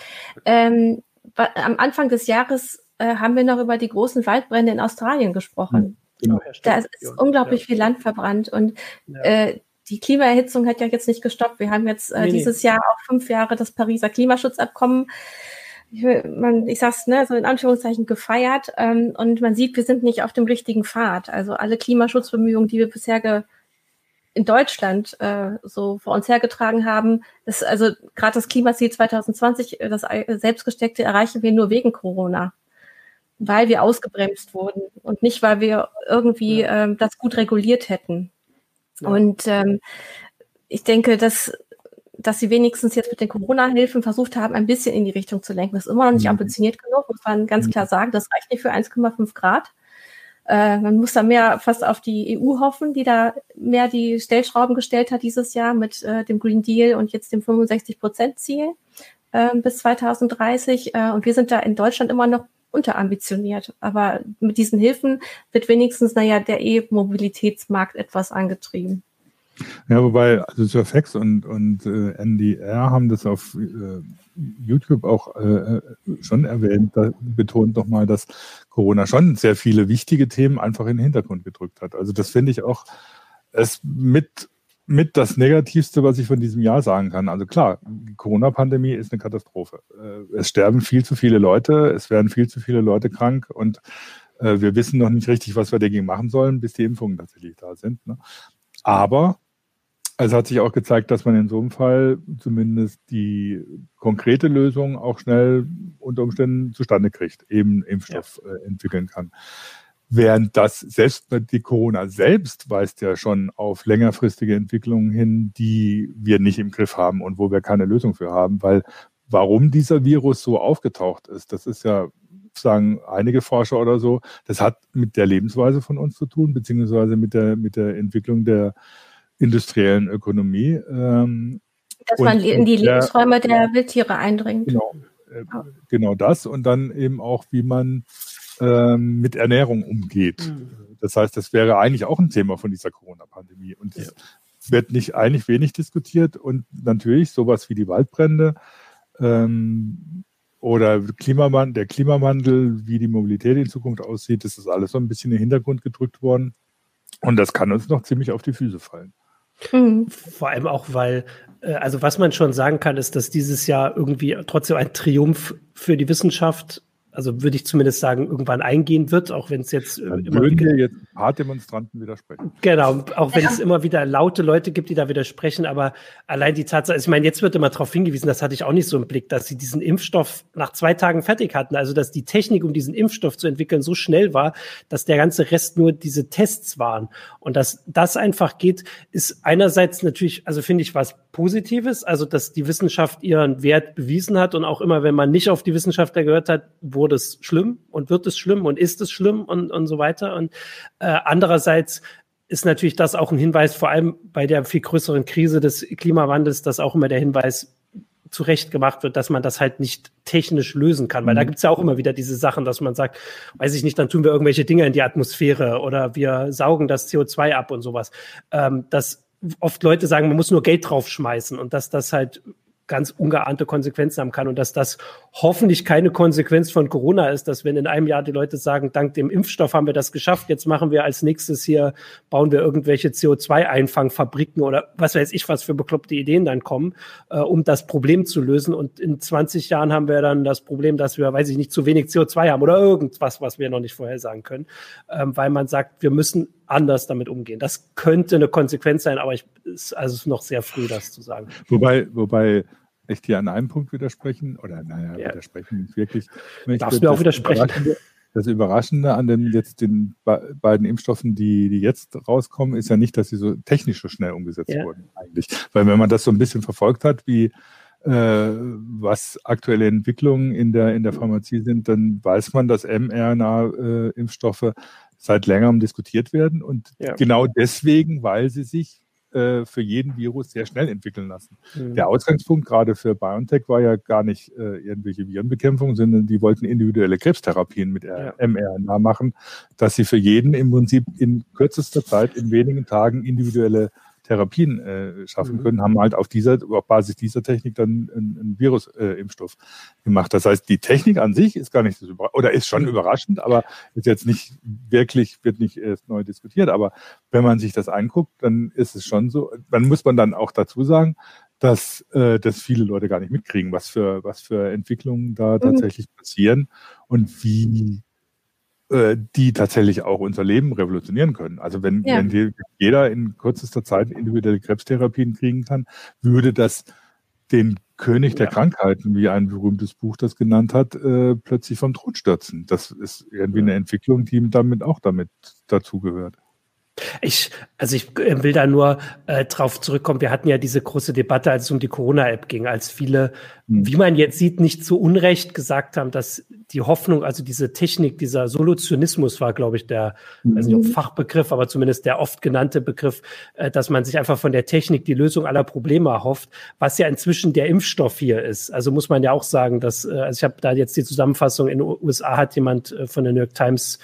Ähm, am Anfang des Jahres äh, haben wir noch über die großen Waldbrände in Australien gesprochen. Genau, da ist, unglaublich ja. viel Land verbrannt und äh, die Klimaerhitzung hat ja jetzt nicht gestoppt. Wir haben jetzt äh, nee, dieses nee. Jahr auch fünf Jahre das Pariser Klimaschutzabkommen. Ich, man, ich sag's ne, so in Anführungszeichen gefeiert ähm, und man sieht, wir sind nicht auf dem richtigen Pfad. Also alle Klimaschutzbemühungen, die wir bisher ge in Deutschland äh, so vor uns hergetragen haben, ist also gerade das Klimaziel 2020, äh, das selbstgesteckte, erreichen wir nur wegen Corona, weil wir ausgebremst wurden und nicht, weil wir irgendwie ähm, das gut reguliert hätten. Und ähm, ich denke, dass, dass sie wenigstens jetzt mit den Corona-Hilfen versucht haben, ein bisschen in die Richtung zu lenken. Das ist immer noch nicht mhm. ambitioniert genug, muss man ganz mhm. klar sagen. Das reicht nicht für 1,5 Grad. Äh, man muss da mehr fast auf die EU hoffen, die da mehr die Stellschrauben gestellt hat dieses Jahr mit äh, dem Green Deal und jetzt dem 65-Prozent-Ziel äh, bis 2030. Äh, und wir sind da in Deutschland immer noch unterambitioniert. Aber mit diesen Hilfen wird wenigstens, naja, der E-Mobilitätsmarkt etwas angetrieben. Ja, wobei, also Surfex und, und äh, NDR haben das auf äh, YouTube auch äh, schon erwähnt, da betont nochmal, dass Corona schon sehr viele wichtige Themen einfach in den Hintergrund gedrückt hat. Also das finde ich auch es mit mit das Negativste, was ich von diesem Jahr sagen kann. Also klar, die Corona-Pandemie ist eine Katastrophe. Äh, es sterben viel zu viele Leute, es werden viel zu viele Leute krank und äh, wir wissen noch nicht richtig, was wir dagegen machen sollen, bis die Impfungen tatsächlich da sind. Ne? Aber es hat sich auch gezeigt, dass man in so einem Fall zumindest die konkrete Lösung auch schnell unter Umständen zustande kriegt, eben Impfstoff ja. Äh, entwickeln kann. Während das selbst die Corona selbst weist ja schon auf längerfristige Entwicklungen hin, die wir nicht im Griff haben und wo wir keine Lösung für haben, weil warum dieser Virus so aufgetaucht ist, das ist ja, sagen einige Forscher oder so, das hat mit der Lebensweise von uns zu tun, beziehungsweise mit der, mit der Entwicklung der industriellen Ökonomie. Ähm, Dass man in die Lebensräume der Wildtiere eindringt. Genau, äh, genau das und dann eben auch, wie man ähm, mit Ernährung umgeht. Mhm. Das heißt, das wäre eigentlich auch ein Thema von dieser Corona-Pandemie. Und es ja. wird nicht eigentlich wenig diskutiert. Und natürlich sowas wie die Waldbrände ähm, oder Klimawandel, der Klimawandel, wie die Mobilität in Zukunft aussieht, das ist alles so ein bisschen in den Hintergrund gedrückt worden. Und das kann uns noch ziemlich auf die Füße fallen. Mhm. Vor allem auch, weil, äh, also was man schon sagen kann, ist, dass dieses Jahr irgendwie trotzdem ein Triumph für die Wissenschaft also würde ich zumindest sagen, irgendwann eingehen wird, auch wenn es jetzt äh, Dann immer würden wieder, jetzt ein paar Demonstranten widersprechen. Genau, auch wenn ja. es immer wieder laute Leute gibt, die da widersprechen, aber allein die Tatsache, ich meine, jetzt wird immer darauf hingewiesen, das hatte ich auch nicht so im Blick, dass sie diesen Impfstoff nach zwei Tagen fertig hatten, also dass die Technik, um diesen Impfstoff zu entwickeln, so schnell war, dass der ganze Rest nur diese Tests waren und dass das einfach geht, ist einerseits natürlich, also finde ich was Positives, also dass die Wissenschaft ihren Wert bewiesen hat und auch immer, wenn man nicht auf die Wissenschaftler gehört hat, wurde wurde es schlimm und wird es schlimm und ist es schlimm und, und so weiter. Und äh, andererseits ist natürlich das auch ein Hinweis, vor allem bei der viel größeren Krise des Klimawandels, dass auch immer der Hinweis, zurecht gemacht wird, dass man das halt nicht technisch lösen kann. Weil mhm. da gibt's ja auch immer wieder diese Sachen, dass man sagt, weiß ich nicht, dann tun wir irgendwelche Dinge in die Atmosphäre oder wir saugen das CO2 ab und sowas. Ähm, dass oft Leute sagen, man muss nur Geld draufschmeißen und dass das halt ganz ungeahnte Konsequenzen haben kann und dass das hoffentlich keine Konsequenz von Corona ist, dass wenn in einem Jahr die Leute sagen, dank dem Impfstoff haben wir das geschafft, jetzt machen wir als nächstes hier, bauen wir irgendwelche CO2-Einfangfabriken oder was weiß ich, was für bekloppte Ideen dann kommen, äh, um das Problem zu lösen. Und in 20 Jahren haben wir dann das Problem, dass wir, weiß ich nicht, zu wenig CO2 haben oder irgendwas, was wir noch nicht vorhersagen können, ähm, weil man sagt, wir müssen anders damit umgehen. Das könnte eine Konsequenz sein, aber ich, ist also noch sehr früh, das zu sagen. Wobei, wobei ich dir an einem Punkt widersprechen, oder naja, ja. widersprechen nicht wirklich. Darfst du auch widersprechen? Das Überraschende an den jetzt den beiden Impfstoffen, die, die jetzt rauskommen, ist ja nicht, dass sie so technisch so schnell umgesetzt ja. wurden, eigentlich. Weil wenn man das so ein bisschen verfolgt hat, wie äh, was aktuelle Entwicklungen in der, in der Pharmazie sind, dann weiß man, dass mRNA-Impfstoffe äh, seit längerem diskutiert werden und ja. genau deswegen, weil sie sich äh, für jeden Virus sehr schnell entwickeln lassen. Mhm. Der Ausgangspunkt gerade für BioNTech war ja gar nicht äh, irgendwelche Virenbekämpfung, sondern die wollten individuelle Krebstherapien mit ja. mRNA machen, dass sie für jeden im Prinzip in kürzester Zeit, in wenigen Tagen individuelle Therapien äh, schaffen mhm. können, haben halt auf dieser, auf Basis dieser Technik dann einen, einen Virusimpfstoff äh, gemacht. Das heißt, die Technik an sich ist gar nicht so oder ist schon mhm. überraschend, aber ist jetzt nicht wirklich, wird nicht erst neu diskutiert. Aber wenn man sich das anguckt, dann ist es schon so, dann muss man dann auch dazu sagen, dass, äh, dass viele Leute gar nicht mitkriegen, was für, was für Entwicklungen da mhm. tatsächlich passieren und wie die tatsächlich auch unser Leben revolutionieren können. Also wenn, ja. wenn die, jeder in kürzester Zeit individuelle Krebstherapien kriegen kann, würde das den König der ja. Krankheiten, wie ein berühmtes Buch das genannt hat, äh, plötzlich vom Tod stürzen. Das ist irgendwie eine Entwicklung, die damit auch damit dazugehört. Ich, also ich äh, will da nur äh, drauf zurückkommen. Wir hatten ja diese große Debatte, als es um die Corona-App ging, als viele, mhm. wie man jetzt sieht, nicht zu Unrecht gesagt haben, dass die Hoffnung, also diese Technik, dieser Solutionismus war, glaube ich, der, mhm. weiß nicht, Fachbegriff, aber zumindest der oft genannte Begriff, äh, dass man sich einfach von der Technik die Lösung aller Probleme erhofft, was ja inzwischen der Impfstoff hier ist. Also muss man ja auch sagen, dass, äh, also ich habe da jetzt die Zusammenfassung in den USA hat jemand äh, von der New York Times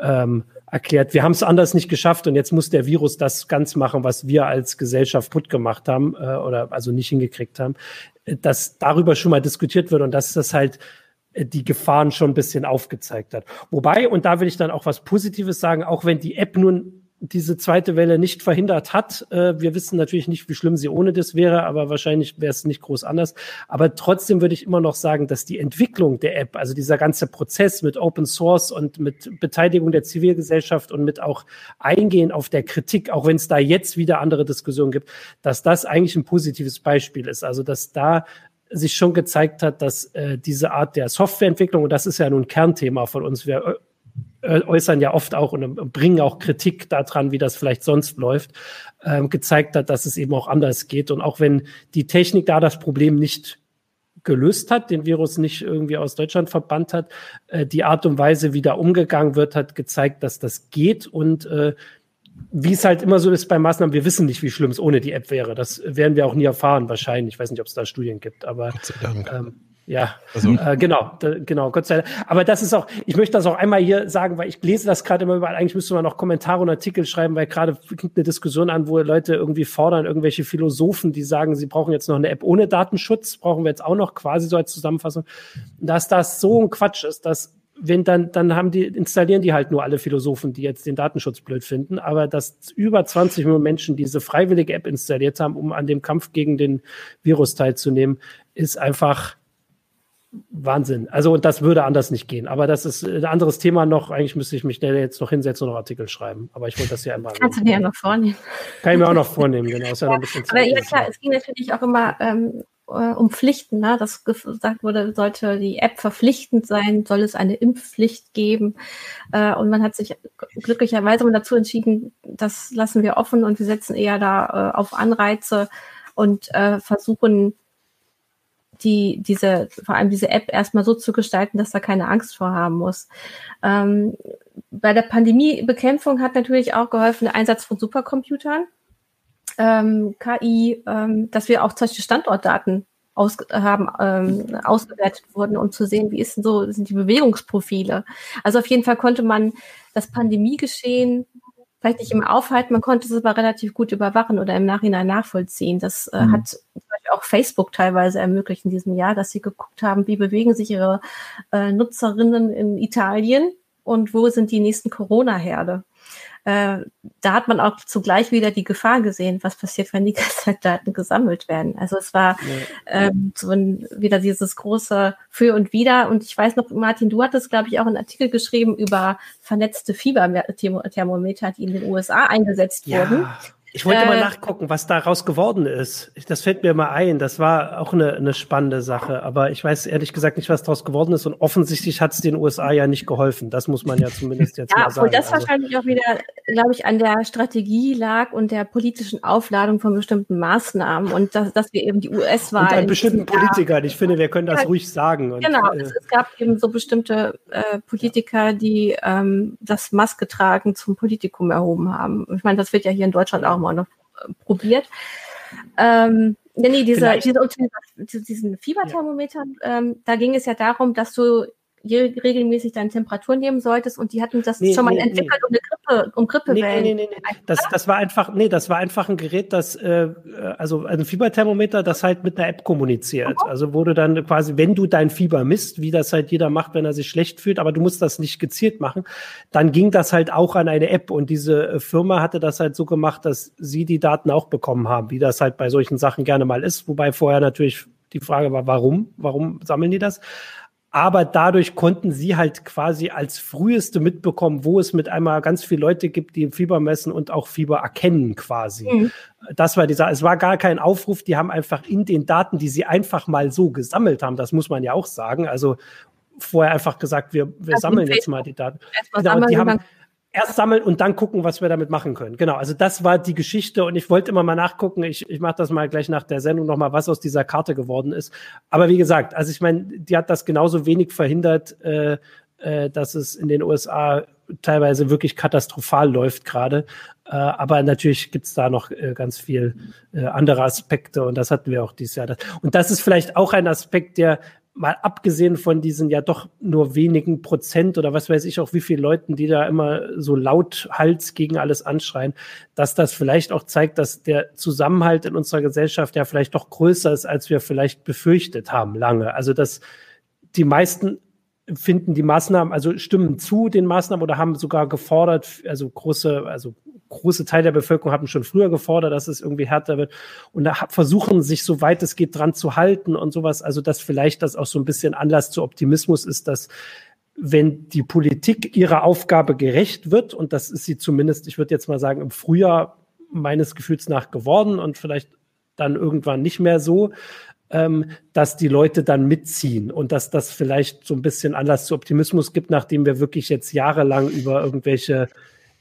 ähm, erklärt, wir haben es anders nicht geschafft und jetzt muss der Virus das ganz machen, was wir als Gesellschaft gut gemacht haben äh, oder also nicht hingekriegt haben, dass darüber schon mal diskutiert wird und dass das halt äh, die Gefahren schon ein bisschen aufgezeigt hat. Wobei, und da will ich dann auch was Positives sagen, auch wenn die App nun diese zweite Welle nicht verhindert hat. Äh, wir wissen natürlich nicht, wie schlimm sie ohne das wäre, aber wahrscheinlich wäre es nicht groß anders. Aber trotzdem würde ich immer noch sagen, dass die Entwicklung der App, also dieser ganze Prozess mit Open Source und mit Beteiligung der Zivilgesellschaft und mit auch Eingehen auf der Kritik, auch wenn es da jetzt wieder andere Diskussionen gibt, dass das eigentlich ein positives Beispiel ist. Also dass da sich schon gezeigt hat, dass äh, diese Art der Softwareentwicklung, und das ist ja nun Kernthema von uns, wir äh, äußern ja oft auch und bringen auch Kritik daran, wie das vielleicht sonst läuft, ähm, gezeigt hat, dass es eben auch anders geht. Und auch wenn die Technik da das Problem nicht gelöst hat, den Virus nicht irgendwie aus Deutschland verbannt hat, äh, die Art und Weise, wie da umgegangen wird, hat gezeigt, dass das geht. Und äh, wie es halt immer so ist bei Maßnahmen, wir wissen nicht, wie schlimm es ohne die App wäre. Das werden wir auch nie erfahren, wahrscheinlich. Ich weiß nicht, ob es da Studien gibt, aber Gott sei Dank. Ähm, ja, also. äh, genau, da, genau, Gott sei Dank. Aber das ist auch, ich möchte das auch einmal hier sagen, weil ich lese das gerade immer überall. Eigentlich müsste man noch Kommentare und Artikel schreiben, weil gerade klingt eine Diskussion an, wo Leute irgendwie fordern, irgendwelche Philosophen, die sagen, sie brauchen jetzt noch eine App ohne Datenschutz, brauchen wir jetzt auch noch quasi so als Zusammenfassung. Dass das so ein Quatsch ist, dass wenn dann, dann haben die, installieren die halt nur alle Philosophen, die jetzt den Datenschutz blöd finden. Aber dass über 20 Millionen Menschen diese freiwillige App installiert haben, um an dem Kampf gegen den Virus teilzunehmen, ist einfach, Wahnsinn. Also, und das würde anders nicht gehen. Aber das ist ein anderes Thema noch. Eigentlich müsste ich mich schnell jetzt noch hinsetzen und noch Artikel schreiben. Aber ich wollte das ja immer. Kannst du dir ja noch vornehmen. Kann ich mir auch noch vornehmen, genau. Ist ja, ja noch ein bisschen [LAUGHS] aber ja, klar, es ging natürlich auch immer ähm, äh, um Pflichten, ne? dass gesagt wurde, sollte die App verpflichtend sein, soll es eine Impfpflicht geben. Äh, und man hat sich glücklicherweise dazu entschieden, das lassen wir offen und wir setzen eher da äh, auf Anreize und äh, versuchen, die, diese, vor allem diese App erstmal so zu gestalten, dass da keine Angst vor haben muss. Ähm, bei der Pandemiebekämpfung hat natürlich auch geholfen der Einsatz von Supercomputern, ähm, KI, ähm, dass wir auch solche Standortdaten aus, haben, ähm, ausgewertet wurden, um zu sehen, wie ist denn so, sind die Bewegungsprofile. Also auf jeden Fall konnte man das Pandemiegeschehen vielleicht nicht immer aufhalten, man konnte es aber relativ gut überwachen oder im Nachhinein nachvollziehen. Das äh, mhm. hat auch Facebook teilweise ermöglicht in diesem Jahr, dass sie geguckt haben, wie bewegen sich ihre äh, Nutzerinnen in Italien und wo sind die nächsten Corona-Herde äh, da hat man auch zugleich wieder die Gefahr gesehen, was passiert, wenn die [LAUGHS] Daten gesammelt werden. Also es war ja. ähm, so ein, wieder dieses große Für und Wider. Und ich weiß noch, Martin, du hattest, glaube ich, auch einen Artikel geschrieben über vernetzte Fieberthermometer, die in den USA eingesetzt ja. wurden. Ich wollte äh, mal nachgucken, was daraus geworden ist. Das fällt mir mal ein. Das war auch eine, eine spannende Sache. Aber ich weiß ehrlich gesagt nicht, was daraus geworden ist. Und offensichtlich hat es den USA ja nicht geholfen. Das muss man ja zumindest jetzt ja, mal sagen. Und das also, wahrscheinlich auch wieder, glaube ich, an der Strategie lag und der politischen Aufladung von bestimmten Maßnahmen. Und dass, dass wir eben die US-Wahl. Und an bestimmten Politikern. Ich finde, wir können das ja, ruhig sagen. Und, genau. Äh, es, es, gab eben so bestimmte äh, Politiker, die ähm, das Maske tragen zum Politikum erhoben haben. Ich meine, das wird ja hier in Deutschland auch mal noch äh, probiert. Ähm, nee, nee, diese, diese, diesen Fieberthermometer, ähm, da ging es ja darum, dass du regelmäßig deine Temperatur nehmen solltest und die hatten das nee, schon mal nee, entwickelt, nee. um eine Grippe, um Grippewellen. Nee, nee, nee, nee. Das, das war einfach, nee, das war einfach ein Gerät, das, äh, also ein Fieberthermometer, das halt mit einer App kommuniziert. Mhm. Also wurde dann quasi, wenn du dein Fieber misst, wie das halt jeder macht, wenn er sich schlecht fühlt, aber du musst das nicht gezielt machen, dann ging das halt auch an eine App und diese äh, Firma hatte das halt so gemacht, dass sie die Daten auch bekommen haben, wie das halt bei solchen Sachen gerne mal ist, wobei vorher natürlich die Frage war, warum? Warum sammeln die das? Aber dadurch konnten sie halt quasi als früheste mitbekommen, wo es mit einmal ganz viele Leute gibt, die Fieber messen und auch Fieber erkennen quasi. Mhm. Das war dieser, es war gar kein Aufruf, die haben einfach in den Daten, die sie einfach mal so gesammelt haben, das muss man ja auch sagen. Also vorher einfach gesagt, wir, wir sammeln jetzt mal die Daten. Genau, die haben, erst sammeln und dann gucken, was wir damit machen können. Genau, also das war die Geschichte und ich wollte immer mal nachgucken. Ich, ich mache das mal gleich nach der Sendung nochmal, was aus dieser Karte geworden ist. Aber wie gesagt, also ich meine, die hat das genauso wenig verhindert, äh, äh, dass es in den USA teilweise wirklich katastrophal läuft gerade. Äh, aber natürlich gibt's da noch äh, ganz viel äh, andere Aspekte und das hatten wir auch dieses Jahr. Und das ist vielleicht auch ein Aspekt, der mal abgesehen von diesen ja doch nur wenigen Prozent oder was weiß ich auch, wie viele Leuten, die da immer so laut Hals gegen alles anschreien, dass das vielleicht auch zeigt, dass der Zusammenhalt in unserer Gesellschaft ja vielleicht doch größer ist, als wir vielleicht befürchtet haben lange. Also dass die meisten finden die Maßnahmen, also stimmen zu den Maßnahmen oder haben sogar gefordert, also große, also große Teil der Bevölkerung hatten schon früher gefordert, dass es irgendwie härter wird und da versuchen sich so weit es geht dran zu halten und sowas. Also dass vielleicht das auch so ein bisschen Anlass zu Optimismus ist, dass wenn die Politik ihrer Aufgabe gerecht wird und das ist sie zumindest, ich würde jetzt mal sagen, im Frühjahr meines Gefühls nach geworden und vielleicht dann irgendwann nicht mehr so, ähm, dass die Leute dann mitziehen und dass das vielleicht so ein bisschen Anlass zu Optimismus gibt, nachdem wir wirklich jetzt jahrelang über irgendwelche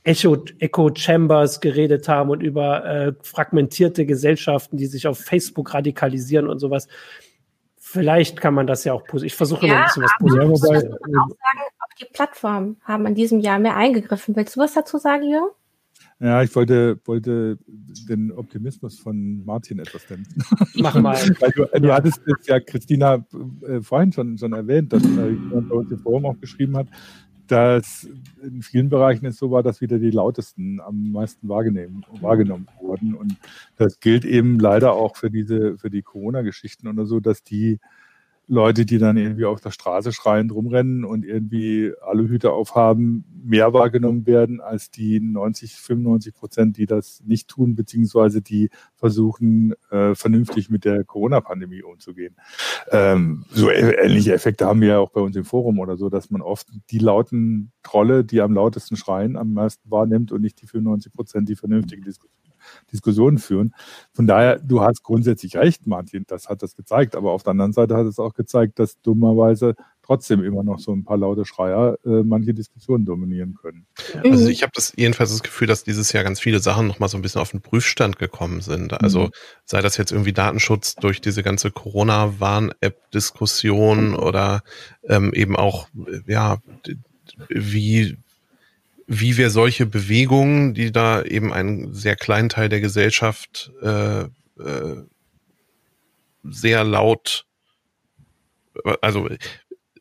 Echo, Echo Chambers geredet haben und über äh, fragmentierte Gesellschaften, die sich auf Facebook radikalisieren und sowas. Vielleicht kann man das ja auch positiv. Ich versuche ja, mal ein bisschen was Positives zu sagen. Auch die Plattformen haben in diesem Jahr mehr eingegriffen. Willst du was dazu sagen, Jürgen? Ja, ich wollte, wollte den Optimismus von Martin etwas dämpfen. Mach mal. [LAUGHS] Weil du, du ja. hattest es ja, Christina, äh, vorhin schon, schon erwähnt, dass äh, jemand bei uns im Forum auch geschrieben hat, dass in vielen Bereichen es so war, dass wieder die lautesten am meisten wahrgenommen, wahrgenommen wurden. Und das gilt eben leider auch für diese, für die Corona-Geschichten oder so, dass die Leute, die dann irgendwie auf der Straße schreiend rumrennen und irgendwie alle Hüte aufhaben, mehr wahrgenommen werden als die 90, 95 Prozent, die das nicht tun, beziehungsweise die versuchen, äh, vernünftig mit der Corona-Pandemie umzugehen. Ähm, so ähnliche Effekte haben wir ja auch bei uns im Forum oder so, dass man oft die lauten Trolle, die am lautesten schreien, am meisten wahrnimmt und nicht die 95 Prozent, die vernünftige Diskussion Diskussionen führen. Von daher, du hast grundsätzlich recht, Martin, das hat das gezeigt. Aber auf der anderen Seite hat es auch gezeigt, dass dummerweise trotzdem immer noch so ein paar laute Schreier äh, manche Diskussionen dominieren können. Also ich habe das jedenfalls das Gefühl, dass dieses Jahr ganz viele Sachen noch mal so ein bisschen auf den Prüfstand gekommen sind. Also mhm. sei das jetzt irgendwie Datenschutz durch diese ganze Corona-Warn-App-Diskussion mhm. oder ähm, eben auch ja wie wie wir solche Bewegungen, die da eben einen sehr kleinen Teil der Gesellschaft äh, äh, sehr laut, also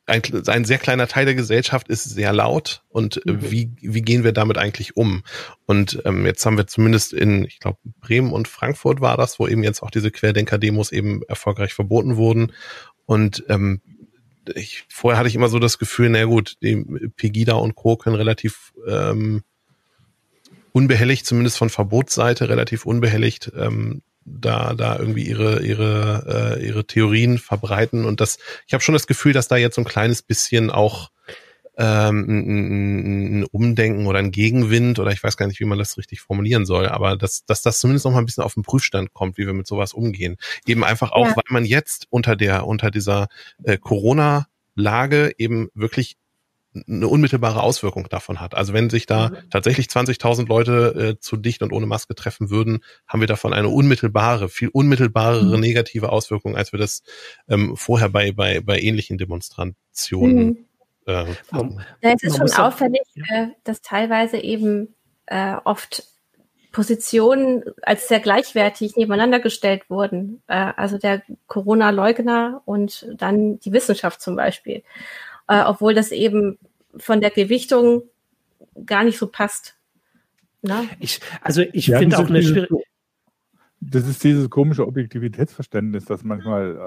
ein, ein sehr kleiner Teil der Gesellschaft ist sehr laut und mhm. wie, wie gehen wir damit eigentlich um? Und ähm, jetzt haben wir zumindest in, ich glaube, Bremen und Frankfurt war das, wo eben jetzt auch diese Querdenker-Demos eben erfolgreich verboten wurden. Und ähm, ich, vorher hatte ich immer so das Gefühl, na gut, die Pegida und Co. können relativ ähm, unbehelligt, zumindest von Verbotsseite, relativ unbehelligt ähm, da da irgendwie ihre ihre äh, ihre Theorien verbreiten und das ich habe schon das Gefühl, dass da jetzt so ein kleines bisschen auch ähm, ein, Umdenken oder ein Gegenwind oder ich weiß gar nicht, wie man das richtig formulieren soll, aber dass, dass das zumindest noch mal ein bisschen auf den Prüfstand kommt, wie wir mit sowas umgehen. Eben einfach auch, ja. weil man jetzt unter der unter dieser äh, Corona Lage eben wirklich eine unmittelbare Auswirkung davon hat. Also wenn sich da mhm. tatsächlich 20.000 Leute äh, zu dicht und ohne Maske treffen würden, haben wir davon eine unmittelbare, viel unmittelbarere mhm. negative Auswirkung, als wir das ähm, vorher bei, bei, bei ähnlichen Demonstrationen mhm. Äh, hatten. Ja, es ist schon auffällig, äh, dass teilweise eben äh, oft Positionen als sehr gleichwertig nebeneinander gestellt wurden. Äh, also der Corona-Leugner und dann die Wissenschaft zum Beispiel äh, obwohl das eben von der Gewichtung gar nicht so passt. Na? Ich, also ich ja, finde auch eine schwierige. Das ist dieses komische Objektivitätsverständnis, das manchmal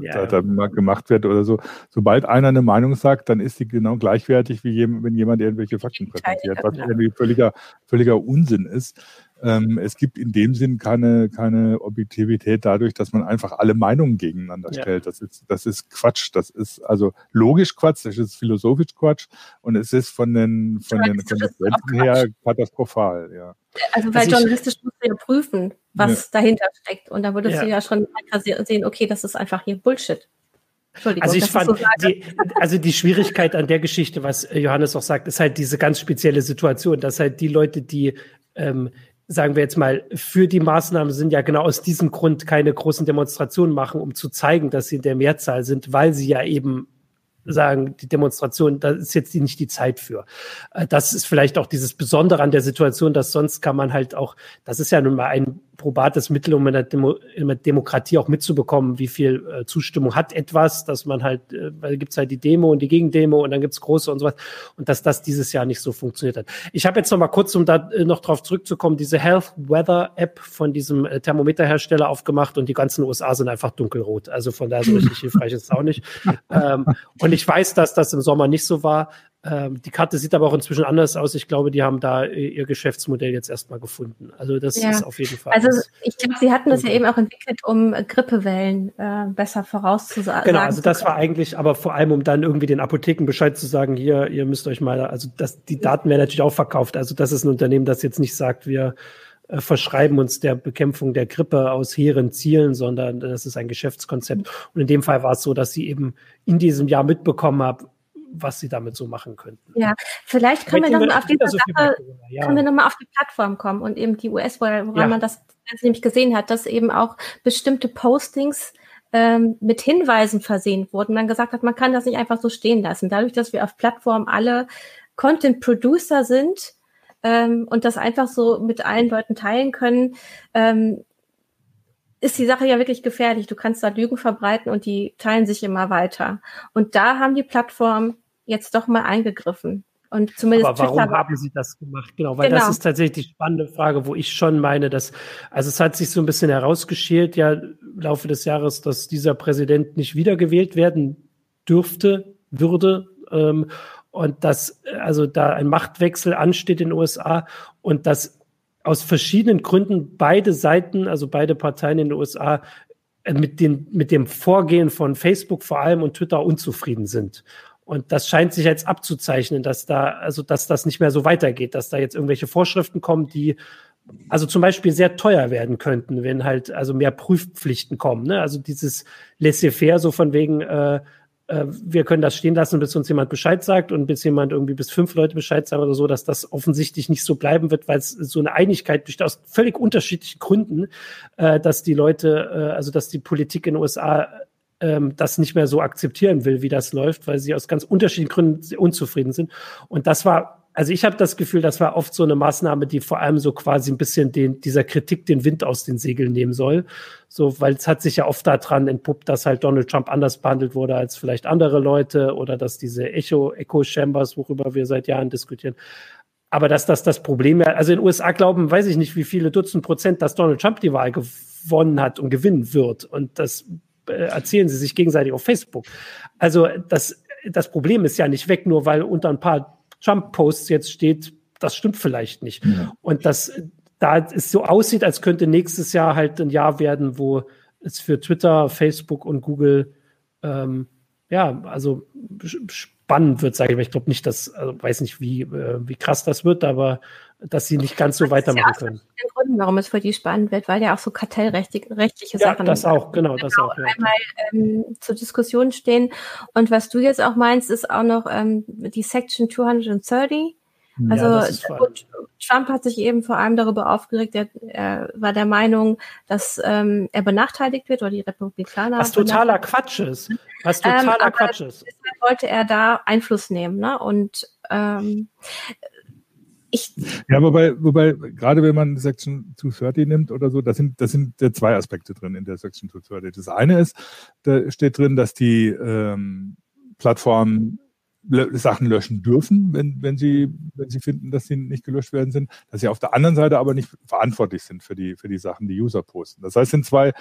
äh, ja. da, da gemacht wird oder so. Sobald einer eine Meinung sagt, dann ist sie genau gleichwertig, wie jem, wenn jemand irgendwelche Fakten präsentiert, was irgendwie völliger, völliger Unsinn ist. Ähm, es gibt in dem Sinn keine, keine Objektivität dadurch, dass man einfach alle Meinungen gegeneinander ja. stellt. Das ist, das ist Quatsch. Das ist also logisch Quatsch, das ist philosophisch Quatsch und es ist von den, von den Konsequenzen her katastrophal, ja. Also weil also journalistisch musst du ja prüfen, was ja. dahinter steckt. Und da würdest ja. du ja schon sehen, okay, das ist einfach hier Bullshit. Also ich fand, so die, also die Schwierigkeit an der Geschichte, was Johannes auch sagt, ist halt diese ganz spezielle Situation, dass halt die Leute, die ähm, sagen wir jetzt mal, für die Maßnahmen sind ja genau aus diesem Grund keine großen Demonstrationen machen, um zu zeigen, dass sie in der Mehrzahl sind, weil sie ja eben sagen, die Demonstration, da ist jetzt nicht die Zeit für. Äh, das ist vielleicht auch dieses Besondere an der Situation, dass sonst kann man halt auch, das ist ja nun mal ein probates Mittel, um in der, Demo, in der Demokratie auch mitzubekommen, wie viel äh, Zustimmung hat etwas, dass man halt, äh, weil gibt's halt die Demo und die Gegendemo und dann gibt's große und sowas und dass das dieses Jahr nicht so funktioniert hat. Ich habe jetzt noch mal kurz, um da äh, noch drauf zurückzukommen, diese Health Weather App von diesem äh, Thermometerhersteller aufgemacht und die ganzen USA sind einfach dunkelrot. Also von daher so richtig [LAUGHS] hilfreich ist es auch nicht. Ähm, und ich weiß, dass das im Sommer nicht so war. Ähm, die Karte sieht aber auch inzwischen anders aus. Ich glaube, die haben da äh, ihr Geschäftsmodell jetzt erstmal gefunden. Also das ja. ist auf jeden Fall. Also ich glaube, sie hatten das ja eben auch entwickelt, um Grippewellen äh, besser vorauszusagen. Genau, also das war eigentlich, aber vor allem, um dann irgendwie den Apotheken Bescheid zu sagen, hier, ihr müsst euch mal, also das, die Daten werden natürlich auch verkauft. Also das ist ein Unternehmen, das jetzt nicht sagt, wir äh, verschreiben uns der Bekämpfung der Grippe aus hehren Zielen, sondern das ist ein Geschäftskonzept. Und in dem Fall war es so, dass sie eben in diesem Jahr mitbekommen haben, was sie damit so machen könnten. Ja, vielleicht können wir nochmal auf diese so Sache, ja. können wir nochmal auf die Plattform kommen und eben die US, woran ja. man das, nämlich gesehen hat, dass eben auch bestimmte Postings ähm, mit Hinweisen versehen wurden. Man gesagt hat, man kann das nicht einfach so stehen lassen. Dadurch, dass wir auf Plattform alle Content Producer sind ähm, und das einfach so mit allen Leuten teilen können, ähm, ist die Sache ja wirklich gefährlich. Du kannst da Lügen verbreiten und die teilen sich immer weiter. Und da haben die Plattformen jetzt doch mal eingegriffen. Und zumindest Aber warum Twitter haben sie das gemacht? Genau, weil genau. das ist tatsächlich die spannende Frage, wo ich schon meine, dass, also es hat sich so ein bisschen herausgeschält, ja, im Laufe des Jahres, dass dieser Präsident nicht wiedergewählt werden dürfte, würde, ähm, und dass also da ein Machtwechsel ansteht in den USA und dass aus verschiedenen Gründen beide Seiten, also beide Parteien in den USA, äh, mit, den, mit dem Vorgehen von Facebook vor allem und Twitter unzufrieden sind. Und das scheint sich jetzt abzuzeichnen, dass da, also dass das nicht mehr so weitergeht, dass da jetzt irgendwelche Vorschriften kommen, die also zum Beispiel sehr teuer werden könnten, wenn halt also mehr Prüfpflichten kommen. Ne? Also dieses Laissez-faire, so von wegen, äh, wir können das stehen lassen, bis uns jemand Bescheid sagt und bis jemand irgendwie bis fünf Leute Bescheid sagen oder so, dass das offensichtlich nicht so bleiben wird, weil es so eine Einigkeit besteht aus völlig unterschiedlichen Gründen, äh, dass die Leute, äh, also dass die Politik in den USA ähm, das nicht mehr so akzeptieren will, wie das läuft, weil sie aus ganz unterschiedlichen Gründen unzufrieden sind. Und das war also ich habe das Gefühl, das war oft so eine Maßnahme, die vor allem so quasi ein bisschen den, dieser Kritik den Wind aus den Segeln nehmen soll. So, weil es hat sich ja oft daran entpuppt, dass halt Donald Trump anders behandelt wurde als vielleicht andere Leute oder dass diese Echo, Echo Chambers, worüber wir seit Jahren diskutieren, aber dass das das Problem ja, also in den USA glauben, weiß ich nicht, wie viele Dutzend Prozent, dass Donald Trump die Wahl gewonnen hat und gewinnen wird. Und das äh, erzählen sie sich gegenseitig auf Facebook. Also das, das Problem ist ja nicht weg, nur weil unter ein paar Trump-Posts jetzt steht, das stimmt vielleicht nicht. Ja. Und das, da es so aussieht, als könnte nächstes Jahr halt ein Jahr werden, wo es für Twitter, Facebook und Google ähm, ja, also spannend wird, sage ich mal. Ich glaube nicht, dass, also weiß nicht, wie, äh, wie krass das wird, aber dass sie nicht ganz so das weitermachen ja können. Den Gründen, warum es für die spannend wird, weil ja auch so kartellrechtliche ja, Sachen das auch, genau, das genau, auch. Ja. Einmal ähm, zur Diskussion stehen. Und was du jetzt auch meinst, ist auch noch ähm, die Section 230 also ja, Trump hat sich eben vor allem darüber aufgeregt, er, er war der Meinung, dass ähm, er benachteiligt wird oder die Republikaner. Was totaler Quatsch ist. Was ähm, totaler ähm, Quatsch ist. wollte er da Einfluss nehmen. Ne? Und ähm, ich ja, wobei, wobei, gerade wenn man Section 230 nimmt oder so, da sind, das sind zwei Aspekte drin in der Section 230. Das eine ist, da steht drin, dass die ähm, Plattformen Sachen löschen dürfen, wenn, wenn, sie, wenn sie finden, dass sie nicht gelöscht werden sind, dass sie auf der anderen Seite aber nicht verantwortlich sind für die, für die Sachen, die User posten. Das heißt, es sind zwei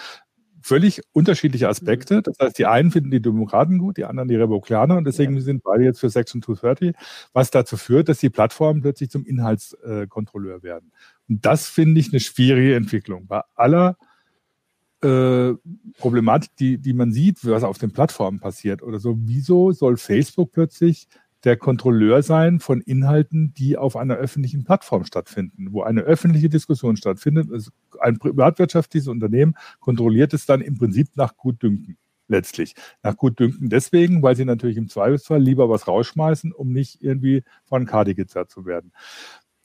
völlig unterschiedliche Aspekte. Mhm. Das heißt, die einen finden die Demokraten gut, die anderen die Republikaner und deswegen ja. sind beide jetzt für Section 230, was dazu führt, dass die Plattformen plötzlich zum Inhaltskontrolleur werden. Und das finde ich eine schwierige Entwicklung. Bei aller äh, Problematik, die, die man sieht, was auf den Plattformen passiert oder so. Wieso soll Facebook plötzlich der Kontrolleur sein von Inhalten, die auf einer öffentlichen Plattform stattfinden, wo eine öffentliche Diskussion stattfindet. Also ein privatwirtschaftliches Unternehmen kontrolliert es dann im Prinzip nach Gutdünken letztlich. Nach Gutdünken deswegen, weil sie natürlich im Zweifelsfall lieber was rausschmeißen, um nicht irgendwie von Kadi gezerrt zu werden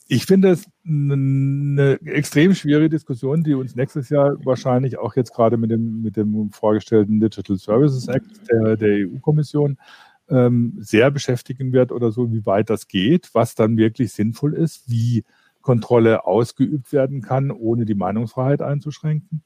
ich finde es eine extrem schwierige Diskussion, die uns nächstes Jahr wahrscheinlich auch jetzt gerade mit dem, mit dem vorgestellten Digital Services Act der, der EU-Kommission ähm, sehr beschäftigen wird oder so, wie weit das geht, was dann wirklich sinnvoll ist, wie Kontrolle ausgeübt werden kann, ohne die Meinungsfreiheit einzuschränken.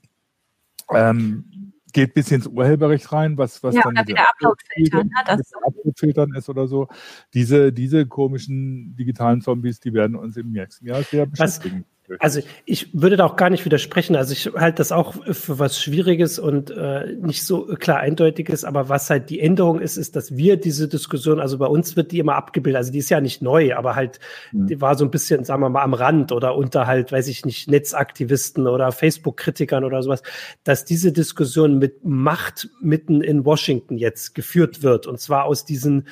Ähm, geht bis ins Urheberrecht rein, was, was ja, dann wieder Upload-Filtern ne? Upload ist oder so. Diese, diese komischen digitalen Zombies, die werden uns im nächsten Jahr sehr beschäftigen. Was, also ich würde da auch gar nicht widersprechen. Also ich halte das auch für was Schwieriges und äh, nicht so klar eindeutiges. Aber was halt die Änderung ist, ist, dass wir diese Diskussion, also bei uns wird die immer abgebildet. Also die ist ja nicht neu, aber halt, mhm. die war so ein bisschen, sagen wir mal, am Rand oder unter halt, weiß ich nicht, Netzaktivisten oder Facebook-Kritikern oder sowas, dass diese Diskussion mit Macht mitten in Washington jetzt geführt wird. Und zwar aus diesen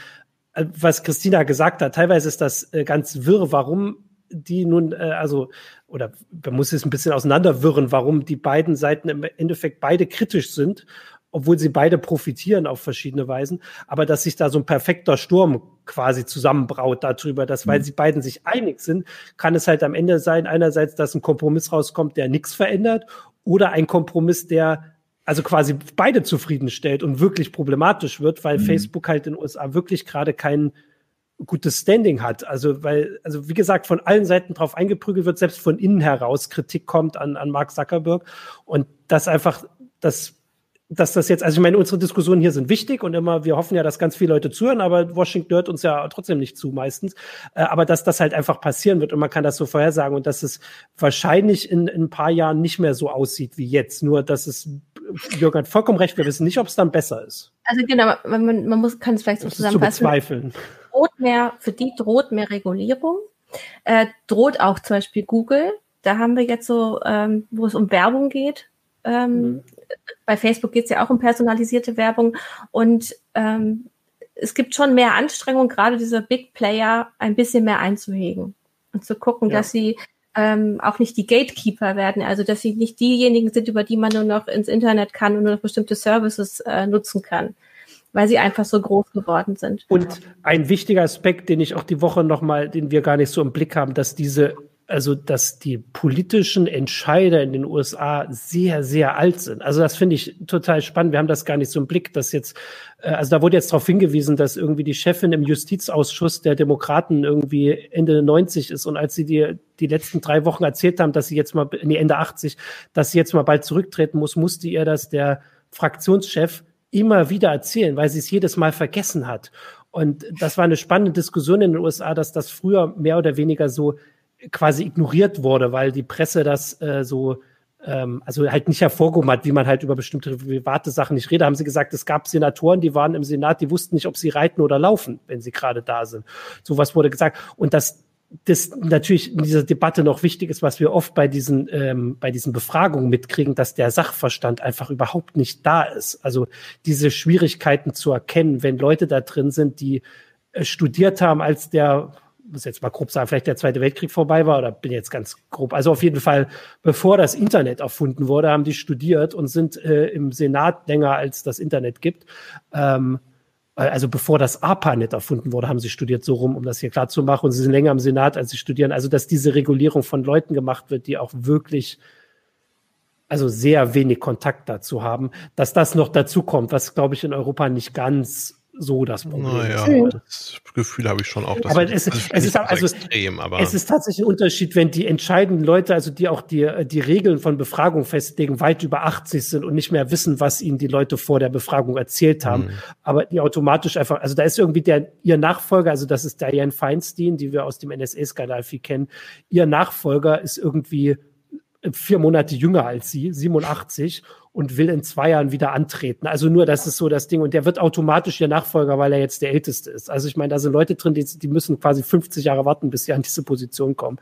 äh, was Christina gesagt hat, teilweise ist das äh, ganz wirr, warum die nun, äh, also, oder man muss es ein bisschen auseinanderwirren, warum die beiden Seiten im Endeffekt beide kritisch sind, obwohl sie beide profitieren auf verschiedene Weisen, aber dass sich da so ein perfekter Sturm quasi zusammenbraut darüber, dass weil mhm. sie beiden sich einig sind, kann es halt am Ende sein, einerseits, dass ein Kompromiss rauskommt, der nichts verändert, oder ein Kompromiss, der also quasi beide zufriedenstellt und wirklich problematisch wird, weil mhm. Facebook halt in den USA wirklich gerade keinen gutes Standing hat. Also, weil, also wie gesagt, von allen Seiten drauf eingeprügelt wird, selbst von innen heraus Kritik kommt an, an Mark Zuckerberg. Und das einfach, das, dass das jetzt, also ich meine, unsere Diskussionen hier sind wichtig und immer, wir hoffen ja, dass ganz viele Leute zuhören, aber Washington hört uns ja trotzdem nicht zu meistens. Äh, aber dass das halt einfach passieren wird und man kann das so vorhersagen und dass es wahrscheinlich in, in ein paar Jahren nicht mehr so aussieht wie jetzt. Nur, dass es, Jürgen hat vollkommen recht, wir wissen nicht, ob es dann besser ist. Also genau, man, man muss, kann es vielleicht so zusammenfassen. Zu bezweifeln droht mehr, für die droht mehr Regulierung. Äh, droht auch zum Beispiel Google. Da haben wir jetzt so, ähm, wo es um Werbung geht. Ähm, mhm. Bei Facebook geht es ja auch um personalisierte Werbung. Und ähm, es gibt schon mehr Anstrengung, gerade diese Big Player ein bisschen mehr einzuhegen und zu gucken, ja. dass sie ähm, auch nicht die Gatekeeper werden, also dass sie nicht diejenigen sind, über die man nur noch ins Internet kann und nur noch bestimmte Services äh, nutzen kann weil sie einfach so groß geworden sind. Und ein wichtiger Aspekt, den ich auch die Woche nochmal, den wir gar nicht so im Blick haben, dass diese also dass die politischen Entscheider in den USA sehr, sehr alt sind. Also das finde ich total spannend. Wir haben das gar nicht so im Blick, dass jetzt, äh, also da wurde jetzt darauf hingewiesen, dass irgendwie die Chefin im Justizausschuss der Demokraten irgendwie Ende 90 ist und als sie die, die letzten drei Wochen erzählt haben, dass sie jetzt mal, nee, Ende 80, dass sie jetzt mal bald zurücktreten muss, musste ihr das der Fraktionschef immer wieder erzählen, weil sie es jedes Mal vergessen hat. Und das war eine spannende Diskussion in den USA, dass das früher mehr oder weniger so quasi ignoriert wurde, weil die Presse das äh, so ähm, also halt nicht hervorgehoben hat, wie man halt über bestimmte private Sachen nicht redet, haben sie gesagt, es gab Senatoren, die waren im Senat, die wussten nicht, ob sie reiten oder laufen, wenn sie gerade da sind. Sowas wurde gesagt. Und das das natürlich in dieser Debatte noch wichtig ist, was wir oft bei diesen, ähm, bei diesen Befragungen mitkriegen, dass der Sachverstand einfach überhaupt nicht da ist. Also diese Schwierigkeiten zu erkennen, wenn Leute da drin sind, die äh, studiert haben, als der muss jetzt mal grob sagen, vielleicht der Zweite Weltkrieg vorbei war oder bin jetzt ganz grob. Also auf jeden Fall, bevor das Internet erfunden wurde, haben die studiert und sind äh, im Senat länger als das Internet gibt. Ähm, äh, also bevor das ARPANET erfunden wurde, haben sie studiert so rum, um das hier klar zu machen. Und sie sind länger im Senat, als sie studieren. Also dass diese Regulierung von Leuten gemacht wird, die auch wirklich also sehr wenig Kontakt dazu haben, dass das noch dazu kommt, was glaube ich in Europa nicht ganz so das Problem. Naja, das Gefühl habe ich schon auch. aber es, also es ist also extrem, aber es ist tatsächlich ein Unterschied, wenn die entscheidenden Leute, also die auch die, die Regeln von Befragung festlegen, weit über 80 sind und nicht mehr wissen, was ihnen die Leute vor der Befragung erzählt haben. Mhm. Aber die automatisch einfach, also da ist irgendwie der, ihr Nachfolger, also das ist Diane Feinstein, die wir aus dem NSA-Skandal viel kennen. Ihr Nachfolger ist irgendwie vier Monate jünger als sie, 87 und will in zwei Jahren wieder antreten. Also nur, das ist so das Ding. Und der wird automatisch ihr Nachfolger, weil er jetzt der Älteste ist. Also ich meine, da sind Leute drin, die, die müssen quasi 50 Jahre warten, bis sie an diese Position kommen.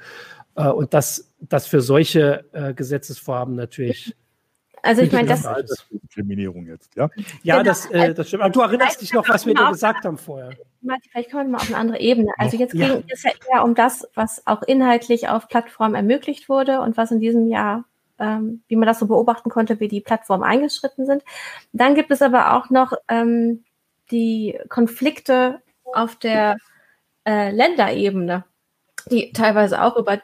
Äh, und das, das für solche äh, Gesetzesvorhaben natürlich. Also ich meine, das Diskriminierung jetzt, ja? Ja, genau. das, äh, das stimmt. Aber du erinnerst dich noch, was wir dir gesagt haben vorher. Vielleicht kommen wir mal auf eine andere Ebene. Also jetzt ja. ging es ja eher um das, was auch inhaltlich auf Plattformen ermöglicht wurde und was in diesem Jahr ähm, wie man das so beobachten konnte, wie die Plattformen eingeschritten sind. Dann gibt es aber auch noch ähm, die Konflikte auf der äh, Länderebene, die teilweise auch über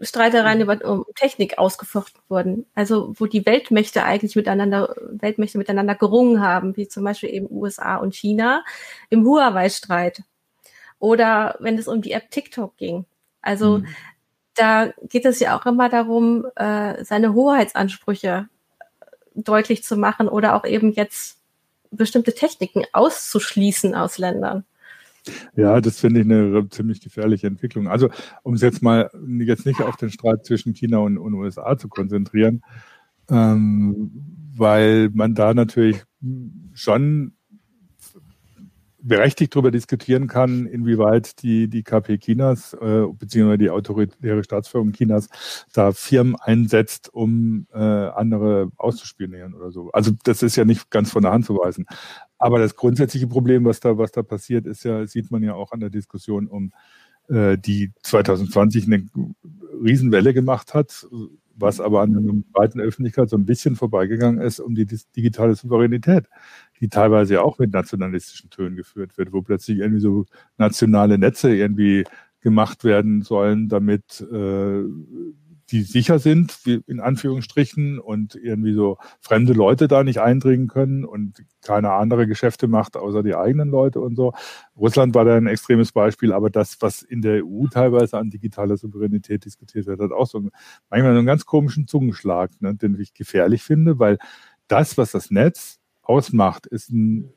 Streitereien über um Technik ausgefochten wurden. Also wo die Weltmächte eigentlich miteinander, Weltmächte miteinander gerungen haben, wie zum Beispiel eben USA und China im Huawei-Streit. Oder wenn es um die App TikTok ging. Also mhm da geht es ja auch immer darum, äh, seine Hoheitsansprüche deutlich zu machen oder auch eben jetzt bestimmte Techniken auszuschließen aus Ländern. Ja, das finde ich eine ziemlich gefährliche Entwicklung. Also, um es jetzt mal jetzt nicht auf den Streit zwischen China und, und USA zu konzentrieren, ähm, weil man da natürlich schon berechtigt darüber diskutieren kann, inwieweit die, die KP Chinas äh, beziehungsweise die autoritäre Staatsführung Chinas da Firmen einsetzt, um äh, andere auszuspionieren oder so. Also das ist ja nicht ganz von der Hand zu weisen. Aber das grundsätzliche Problem, was da, was da passiert, ist ja, sieht man ja auch an der Diskussion um äh, die 2020 eine Riesenwelle gemacht hat, was aber an der breiten Öffentlichkeit so ein bisschen vorbeigegangen ist, um die digitale Souveränität, die teilweise ja auch mit nationalistischen Tönen geführt wird, wo plötzlich irgendwie so nationale Netze irgendwie gemacht werden sollen, damit äh, die sicher sind, in Anführungsstrichen, und irgendwie so fremde Leute da nicht eindringen können und keine andere Geschäfte macht, außer die eigenen Leute und so. Russland war da ein extremes Beispiel, aber das, was in der EU teilweise an digitaler Souveränität diskutiert wird, hat auch so einen, manchmal so einen ganz komischen Zungenschlag, ne, den ich gefährlich finde, weil das, was das Netz ausmacht, ist ein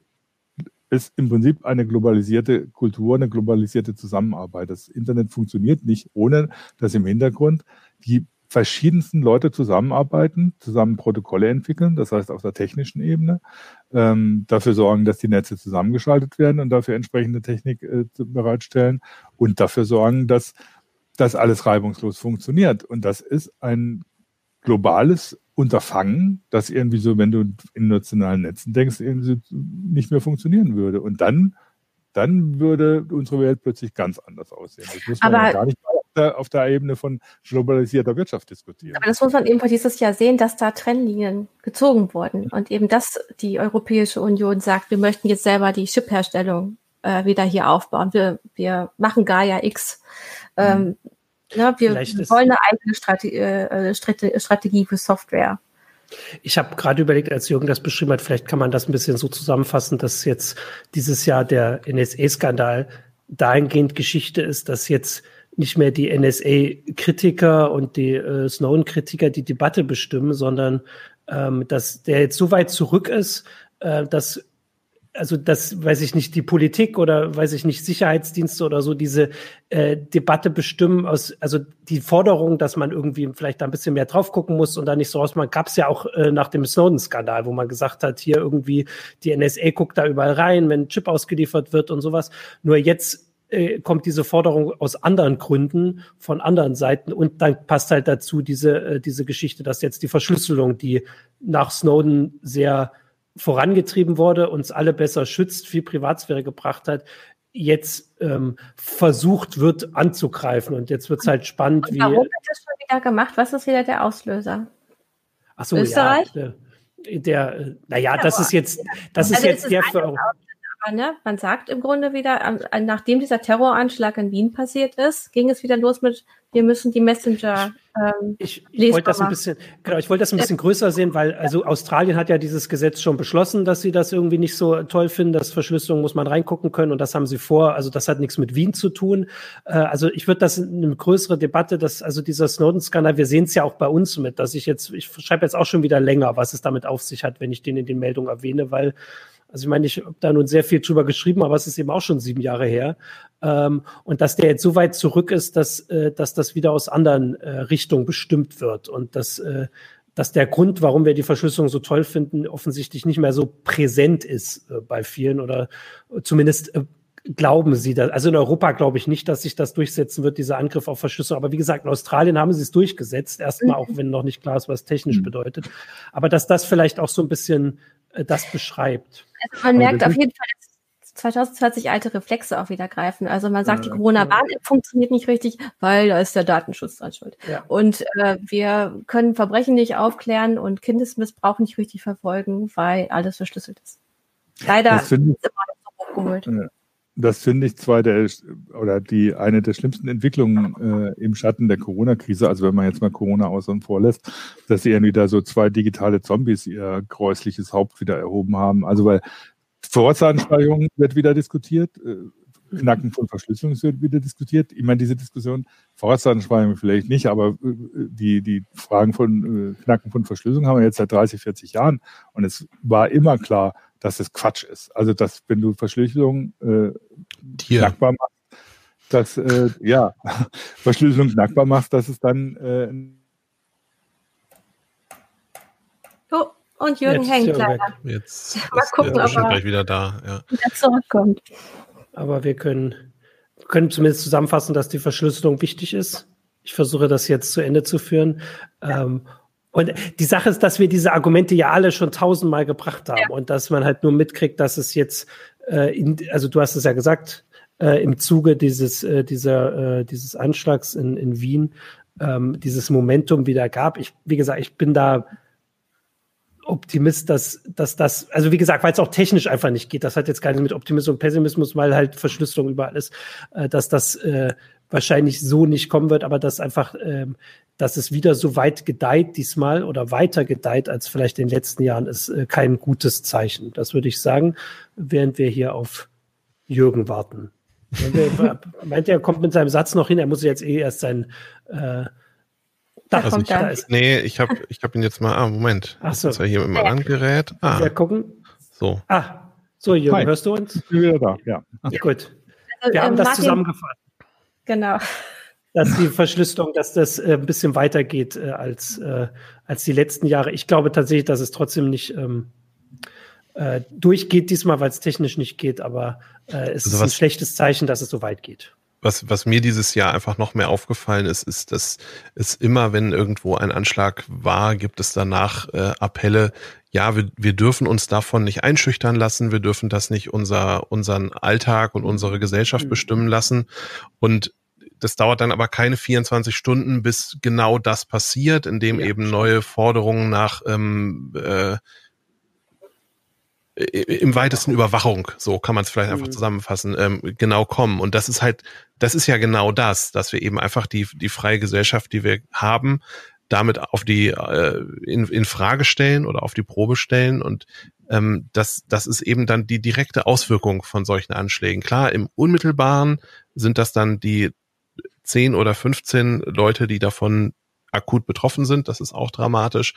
ist im Prinzip eine globalisierte Kultur, eine globalisierte Zusammenarbeit. Das Internet funktioniert nicht, ohne dass im Hintergrund die verschiedensten Leute zusammenarbeiten, zusammen Protokolle entwickeln, das heißt auf der technischen Ebene, ähm, dafür sorgen, dass die Netze zusammengeschaltet werden und dafür entsprechende Technik äh, bereitstellen und dafür sorgen, dass das alles reibungslos funktioniert. Und das ist ein globales Unterfangen, das irgendwie so, wenn du in nationalen Netzen denkst, irgendwie nicht mehr funktionieren würde. Und dann, dann würde unsere Welt plötzlich ganz anders aussehen. Das muss man ja gar nicht auf der, auf der Ebene von globalisierter Wirtschaft diskutieren. Aber das muss man eben dieses Jahr sehen, dass da Trennlinien gezogen wurden und eben, dass die Europäische Union sagt, wir möchten jetzt selber die Chipherstellung äh, wieder hier aufbauen. Wir, wir machen Gaia X. Ähm, mhm Ja, wir wollen eine eigene Strategie, äh, Strategie für Software. Ich habe gerade überlegt, als Jürgen das beschrieben hat, vielleicht kann man das ein bisschen so zusammenfassen, dass jetzt dieses Jahr der NSA-Skandal dahingehend Geschichte ist, dass jetzt nicht mehr die NSA-Kritiker und die äh, Snowden-Kritiker die Debatte bestimmen, sondern ähm, dass der jetzt so weit zurück ist, äh, dass also das weiß ich nicht, die Politik oder weiß ich nicht, Sicherheitsdienste oder so diese äh, Debatte bestimmen aus, also die Forderung, dass man irgendwie vielleicht da ein bisschen mehr drauf gucken muss und da nicht so rausmachen, gab es ja auch äh, nach dem Snowden-Skandal, wo man gesagt hat, hier irgendwie die NSA guckt da überall rein, wenn ein Chip ausgeliefert wird und sowas. Nur jetzt äh, kommt diese Forderung aus anderen Gründen von anderen Seiten und dann passt halt dazu diese äh, diese Geschichte, dass jetzt die Verschlüsselung, die nach Snowden sehr vorangetrieben wurde, uns alle besser schützt, viel Privatsphäre gebracht hat, jetzt ähm, versucht wird anzugreifen. Und jetzt wird es halt spannend, und warum wie. Warum wird das schon wieder gemacht? Was ist wieder der Auslöser? Ach so, Österreich? Ja, der, der äh, naja, das ist jetzt, das also ist jetzt der für aber ne, man sagt im Grunde wieder, nachdem dieser Terroranschlag in Wien passiert ist, ging es wieder los mit, wir müssen die Messenger. Ähm, ich, ich wollte das ein bisschen, genau, ich wollte das ein bisschen größer sehen, weil also Australien hat ja dieses Gesetz schon beschlossen, dass sie das irgendwie nicht so toll finden, dass Verschlüsselung muss man reingucken können und das haben sie vor. Also das hat nichts mit Wien zu tun. Äh, also ich würde das in eine größere Debatte, dass also dieser Snowden-Skandal, wir sehen es ja auch bei uns mit, dass ich jetzt, ich schreibe jetzt auch schon wieder länger, was es damit auf sich hat, wenn ich den in den Meldungen erwähne, weil also ich meine, ich habe da nun sehr viel drüber geschrieben, aber es ist eben auch schon sieben Jahre her. Ähm, und dass der jetzt so weit zurück ist, dass, äh, dass das wieder aus anderen äh, Richtungen bestimmt wird und dass, äh, dass der Grund, warum wir die Verschlüsselung so toll finden, offensichtlich nicht mehr so präsent ist äh, bei vielen oder zumindest äh, glauben sie das. Also in Europa glaube ich nicht, dass sich das durchsetzen wird, dieser Angriff auf Verschlüsselung. Aber wie gesagt, in Australien haben sie es durchgesetzt. Erstmal, auch wenn noch nicht klar ist, was technisch mhm. bedeutet. Aber dass das vielleicht auch so ein bisschen äh, das beschreibt. Also man merkt auf jeden Fall, dass 2020 alte Reflexe auch wieder greifen. Also man sagt, die Corona-Warn-App funktioniert nicht richtig, weil da ist der Datenschutz dran schuld. Ja. Und äh, wir können Verbrechen nicht aufklären und Kindesmissbrauch nicht richtig verfolgen, weil alles verschlüsselt ist. Leider ist immer noch so hochgeholt. Das finde ich zwar der oder die eine der schlimmsten Entwicklungen äh, im Schatten der Corona-Krise, also wenn man jetzt mal Corona außen vor lässt, dass sie irgendwie da so zwei digitale Zombies ihr gräusliches Haupt wieder erhoben haben. Also weil Vorratsdatenspeicherung wird wieder diskutiert, äh, Knacken von Verschlüsselung wird wieder diskutiert. Ich meine, diese Diskussion, Vorratsdatenspeicherung vielleicht nicht, aber äh, die, die Fragen von äh, Knacken von Verschlüsselung haben wir jetzt seit 30, 40 Jahren. Und es war immer klar, dass es Quatsch ist. Also, dass wenn du Verschlüsselung äh, knackbar machst, dass, äh, ja, [LAUGHS] Verschlüsselung knackbar machst, dass es dann äh, Oh, und Jürgen jetzt hängt leider. Jetzt Mal gucken, ob er gleich wieder da. Ja. Wieder zurückkommt. Aber wir können, können zumindest zusammenfassen, dass die Verschlüsselung wichtig ist. Ich versuche das jetzt zu Ende zu führen. Ja. Ähm, und die Sache ist, dass wir diese Argumente ja alle schon tausendmal gebracht haben ja. und dass man halt nur mitkriegt, dass es jetzt, äh, in, also du hast es ja gesagt, äh, im Zuge dieses, äh, dieser, äh, dieses Anschlags in, in Wien ähm, dieses Momentum wieder gab. Ich, wie gesagt, ich bin da Optimist, dass, dass das, also wie gesagt, weil es auch technisch einfach nicht geht, das hat jetzt gar nichts mit Optimismus und Pessimismus, weil halt Verschlüsselung überall ist, äh, dass das äh, wahrscheinlich so nicht kommen wird, aber dass einfach, ähm, dass es wieder so weit gedeiht diesmal oder weiter gedeiht als vielleicht in den letzten Jahren, ist äh, kein gutes Zeichen. Das würde ich sagen, während wir hier auf Jürgen warten. [LAUGHS] Meint er, kommt mit seinem Satz noch hin, er muss jetzt eh erst sein äh, da also kommt ich, ist. Nee, ich habe ich hab ihn jetzt mal. Ah, Moment. Ach so. Das war hier mit dem Angerät. Ah. Wir gucken. So. Ah, so, Jürgen, Hi. hörst du uns? Ich bin wieder da, ja. ja. Gut. Also, wir haben das Martin, zusammengefasst. Genau. Dass die Verschlüsselung, dass das äh, ein bisschen weitergeht äh, als, äh, als die letzten Jahre. Ich glaube tatsächlich, dass es trotzdem nicht ähm, äh, durchgeht diesmal, weil es technisch nicht geht, aber äh, es also ist ein schlechtes Zeichen, dass es so weit geht was, was mir dieses Jahr einfach noch mehr aufgefallen ist, ist, dass es immer, wenn irgendwo ein Anschlag war, gibt es danach äh, Appelle, ja, wir, wir dürfen uns davon nicht einschüchtern lassen, wir dürfen das nicht unser, unseren Alltag und unsere Gesellschaft mhm. bestimmen lassen. Und das dauert dann aber keine 24 Stunden, bis genau das passiert, indem ja, eben neue Forderungen nach ähm, äh, im weitesten Überwachung, so kann man es vielleicht einfach mhm. zusammenfassen, ähm, genau kommen. Und das ist halt, das ist ja genau das, dass wir eben einfach die, die freie Gesellschaft, die wir haben, damit auf die äh, in, in Frage stellen oder auf die Probe stellen und ähm, das, das ist eben dann die direkte Auswirkung von solchen Anschlägen. Klar, im Unmittelbaren sind das dann die 10 oder 15 Leute, die davon akut betroffen sind. Das ist auch dramatisch.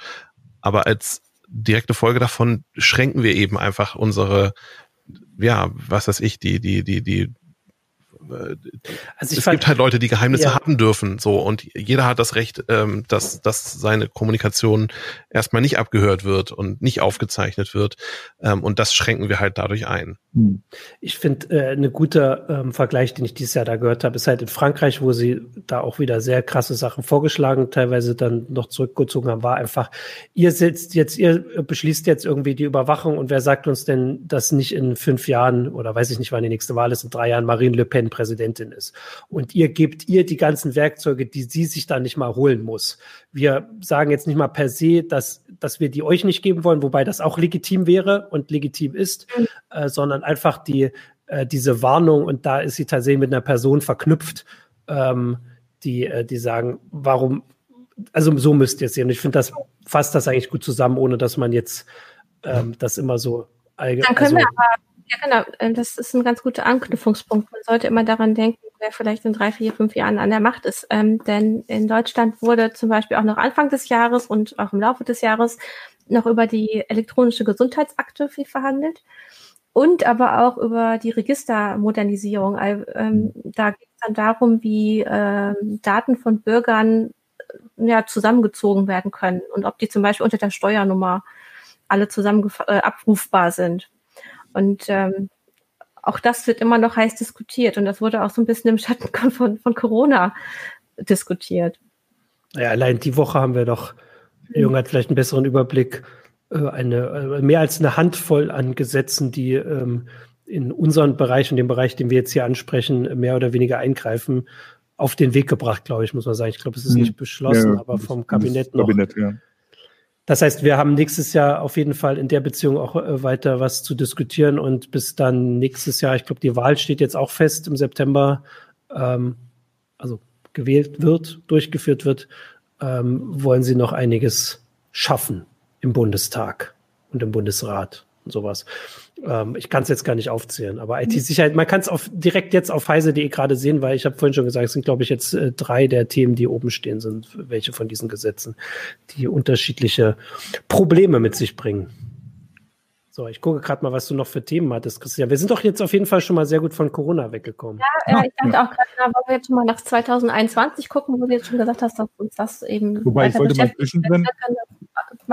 Aber als direkte Folge davon schränken wir eben einfach unsere, ja, was weiß ich, die, die, die, die also es fand, gibt halt Leute, die Geheimnisse ja. haben dürfen, so und jeder hat das Recht, ähm, dass, dass seine Kommunikation erstmal nicht abgehört wird und nicht aufgezeichnet wird ähm, und das schränken wir halt dadurch ein. Hm. Ich finde, äh, ein guter ähm, Vergleich, den ich dieses Jahr da gehört habe, ist halt in Frankreich, wo sie da auch wieder sehr krasse Sachen vorgeschlagen, teilweise dann noch zurückgezogen haben, war einfach, ihr sitzt jetzt, ihr beschließt jetzt irgendwie die Überwachung und wer sagt uns denn, dass nicht in fünf Jahren oder weiß ich nicht, wann die nächste Wahl ist, in drei Jahren Marine Le Pen Präsidentin ist. Und ihr gebt ihr die ganzen Werkzeuge, die sie sich dann nicht mal holen muss. Wir sagen jetzt nicht mal per se, dass, dass wir die euch nicht geben wollen, wobei das auch legitim wäre und legitim ist, mhm. äh, sondern einfach die, äh, diese Warnung und da ist sie tatsächlich mit einer Person verknüpft, ähm, die, äh, die sagen, warum, also so müsst ihr es sehen. Und ich finde, das fasst das eigentlich gut zusammen, ohne dass man jetzt ähm, das immer so allgemein. Dann können also, wir aber ja, genau. Äh, das ist ein ganz guter Anknüpfungspunkt. Man sollte immer daran denken, wer vielleicht in drei, vier, fünf Jahren an der Macht ist. Ähm, denn in Deutschland wurde zum Beispiel auch noch Anfang des Jahres und auch im Laufe des Jahres noch über die elektronische Gesundheitsakte viel verhandelt und aber auch über die Registermodernisierung. Ähm, da geht es dann darum, wie ähm, Daten von Bürgern äh, ja, zusammengezogen werden können und ob die zum Beispiel unter der Steuernummer alle zusammen äh, abrufbar sind. Und ähm, auch das wird immer noch heiß diskutiert und das wurde auch so ein bisschen im Schatten [LAUGHS] von, von Corona diskutiert. Ja, allein die Woche haben wir doch, mhm. Jung hat vielleicht einen besseren Überblick, äh, eine, äh, mehr als eine Handvoll an Gesetzen, die ähm, in unseren Bereich und dem Bereich, den wir jetzt hier ansprechen, mehr oder weniger eingreifen, auf den Weg gebracht, glaube ich, muss man sagen. Ich glaube, es ist mhm. nicht beschlossen, ja, aber vom Kabinett noch. Kabinett, ja. Das heißt, wir haben nächstes Jahr auf jeden Fall in der Beziehung auch äh, weiter was zu diskutieren und bis dann nächstes Jahr, ich glaube, die Wahl steht jetzt auch fest im September, ähm, also gewählt wird, durchgeführt wird, ähm, wollen sie noch einiges schaffen im Bundestag und im Bundesrat und sowas. Ähm, ich kann es jetzt gar nicht aufzählen, aber IT-Sicherheit, man kann es auf, direkt jetzt auf heise.de gerade sehen, weil ich habe vorhin schon gesagt, es sind, glaube ich, jetzt äh, drei der Themen, die oben stehen sind, welche von diesen Gesetzen, die unterschiedliche Probleme mit sich bringen. So, ich gucke gerade mal, was du noch für Themen hattest, Christian. Wir sind doch jetzt auf jeden Fall schon mal sehr gut von Corona weggekommen. Ja, äh, ich dachte auch gerade, wollen wir jetzt schon mal nach 2021 gucken, wo du jetzt schon gesagt hast, dass uns das eben. Wobei ich wollte mal zwischendrin,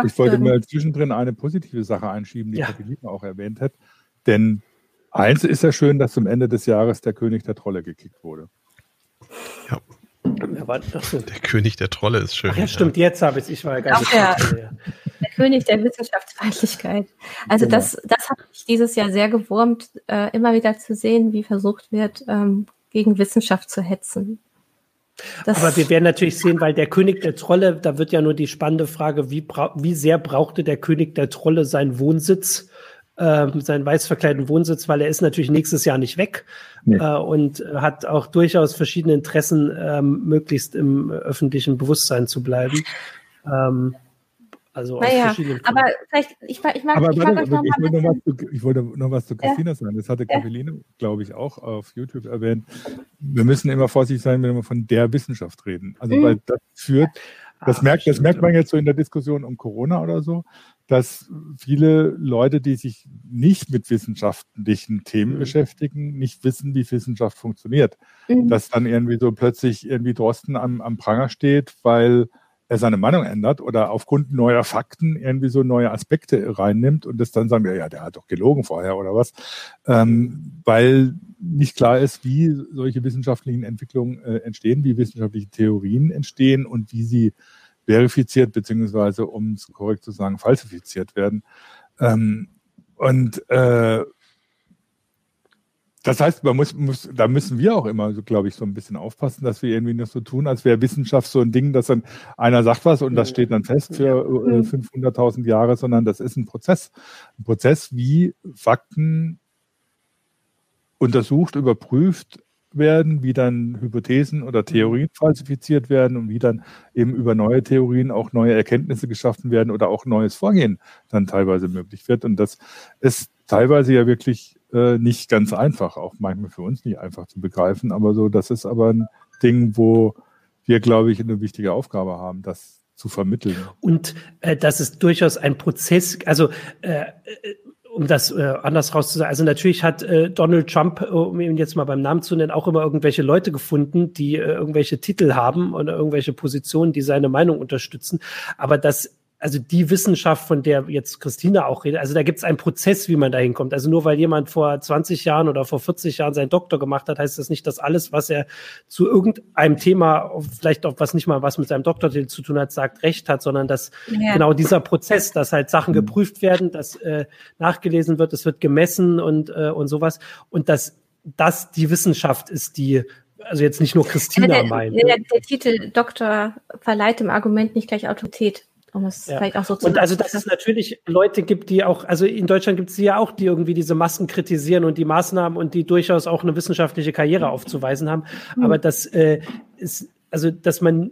ich wollte mal zwischendrin eine positive Sache einschieben, die ja. Katharina auch erwähnt hat. Denn eins ist ja schön, dass zum Ende des Jahres der König der Trolle gekickt wurde. Ja. Der König der Trolle ist schön. Ach ja, stimmt, ja. jetzt habe ich es. Ich war ja gar nicht. Der, der König der Wissenschaftsfeindlichkeit. Also genau. das, das hat mich dieses Jahr sehr gewurmt, äh, immer wieder zu sehen, wie versucht wird, ähm, gegen Wissenschaft zu hetzen. Das Aber wir werden natürlich sehen, weil der König der Trolle, da wird ja nur die spannende Frage, wie, wie sehr brauchte der König der Trolle seinen Wohnsitz, äh, seinen weiß verkleideten Wohnsitz, weil er ist natürlich nächstes Jahr nicht weg nee. äh, und hat auch durchaus verschiedene Interessen, ähm, möglichst im öffentlichen Bewusstsein zu bleiben. Ähm, also naja, aber vielleicht, ich, ich mag, aber ich, mag warte, ich, wollte noch zu, ich wollte noch was zu Christina ja. sagen. Das hatte Caroline, ja. glaube ich, auch auf YouTube erwähnt. Wir müssen immer vorsichtig sein, wenn wir von der Wissenschaft reden. Also, mhm. weil das führt, das, Ach, merkt, das merkt man jetzt so in der Diskussion um Corona oder so, dass viele Leute, die sich nicht mit wissenschaftlichen Themen mhm. beschäftigen, nicht wissen, wie Wissenschaft funktioniert. Mhm. Dass dann irgendwie so plötzlich irgendwie Drosten am, am Pranger steht, weil er seine Meinung ändert oder aufgrund neuer Fakten irgendwie so neue Aspekte reinnimmt und das dann sagen wir, ja, der hat doch gelogen vorher oder was, ähm, weil nicht klar ist, wie solche wissenschaftlichen Entwicklungen äh, entstehen, wie wissenschaftliche Theorien entstehen und wie sie verifiziert beziehungsweise, um es korrekt zu sagen, falsifiziert werden. Ähm, und äh, Das heißt, man muss, muss, da müssen wir auch immer, so, glaube ich, so ein bisschen aufpassen, dass wir irgendwie nicht so tun, als wäre Wissenschaft so ein Ding, dass dann einer sagt was und das steht dann fest für äh, 500.000 Jahre, sondern das ist ein Prozess. Ein Prozess, wie Fakten untersucht, überprüft werden, wie dann Hypothesen oder Theorien falsifiziert werden und wie dann eben über neue Theorien auch neue Erkenntnisse geschaffen werden oder auch neues Vorgehen dann teilweise möglich wird. Und das ist teilweise ja wirklich äh, nicht ganz einfach, auch manchmal für uns nicht einfach zu begreifen, aber so, das ist aber ein Ding, wo wir, glaube ich, eine wichtige Aufgabe haben, das zu vermitteln. Und äh, das ist durchaus ein Prozess, also äh, äh um das äh, anders rauszusagen, also natürlich hat äh, Donald Trump, um ihn jetzt mal beim Namen zu nennen, auch immer irgendwelche Leute gefunden, die äh, irgendwelche Titel haben oder irgendwelche Positionen, die seine Meinung unterstützen. Aber das also die Wissenschaft, von der jetzt Christina auch redet, also da gibt es einen Prozess, wie man da hinkommt. Also nur weil jemand vor 20 Jahren oder vor 40 Jahren seinen Doktor gemacht hat, heißt das nicht, dass alles, was er zu irgendeinem Thema, vielleicht auch was nicht mal was mit seinem Doktortitel zu tun hat, sagt, recht hat, sondern dass ja. genau dieser Prozess, dass halt Sachen geprüft werden, dass äh, nachgelesen wird, es wird gemessen und, äh, und sowas und dass das die Wissenschaft ist, die also jetzt nicht nur Christina ja, der, meint. Der, der Titel Doktor verleiht dem Argument nicht gleich Autorität. Um es ja. vielleicht auch so zu Und also, dass es natürlich Leute gibt, die auch, also in Deutschland gibt es ja auch, die irgendwie diese Masken kritisieren und die Maßnahmen und die durchaus auch eine wissenschaftliche Karriere aufzuweisen haben. Mhm. Aber das äh, ist, also, dass man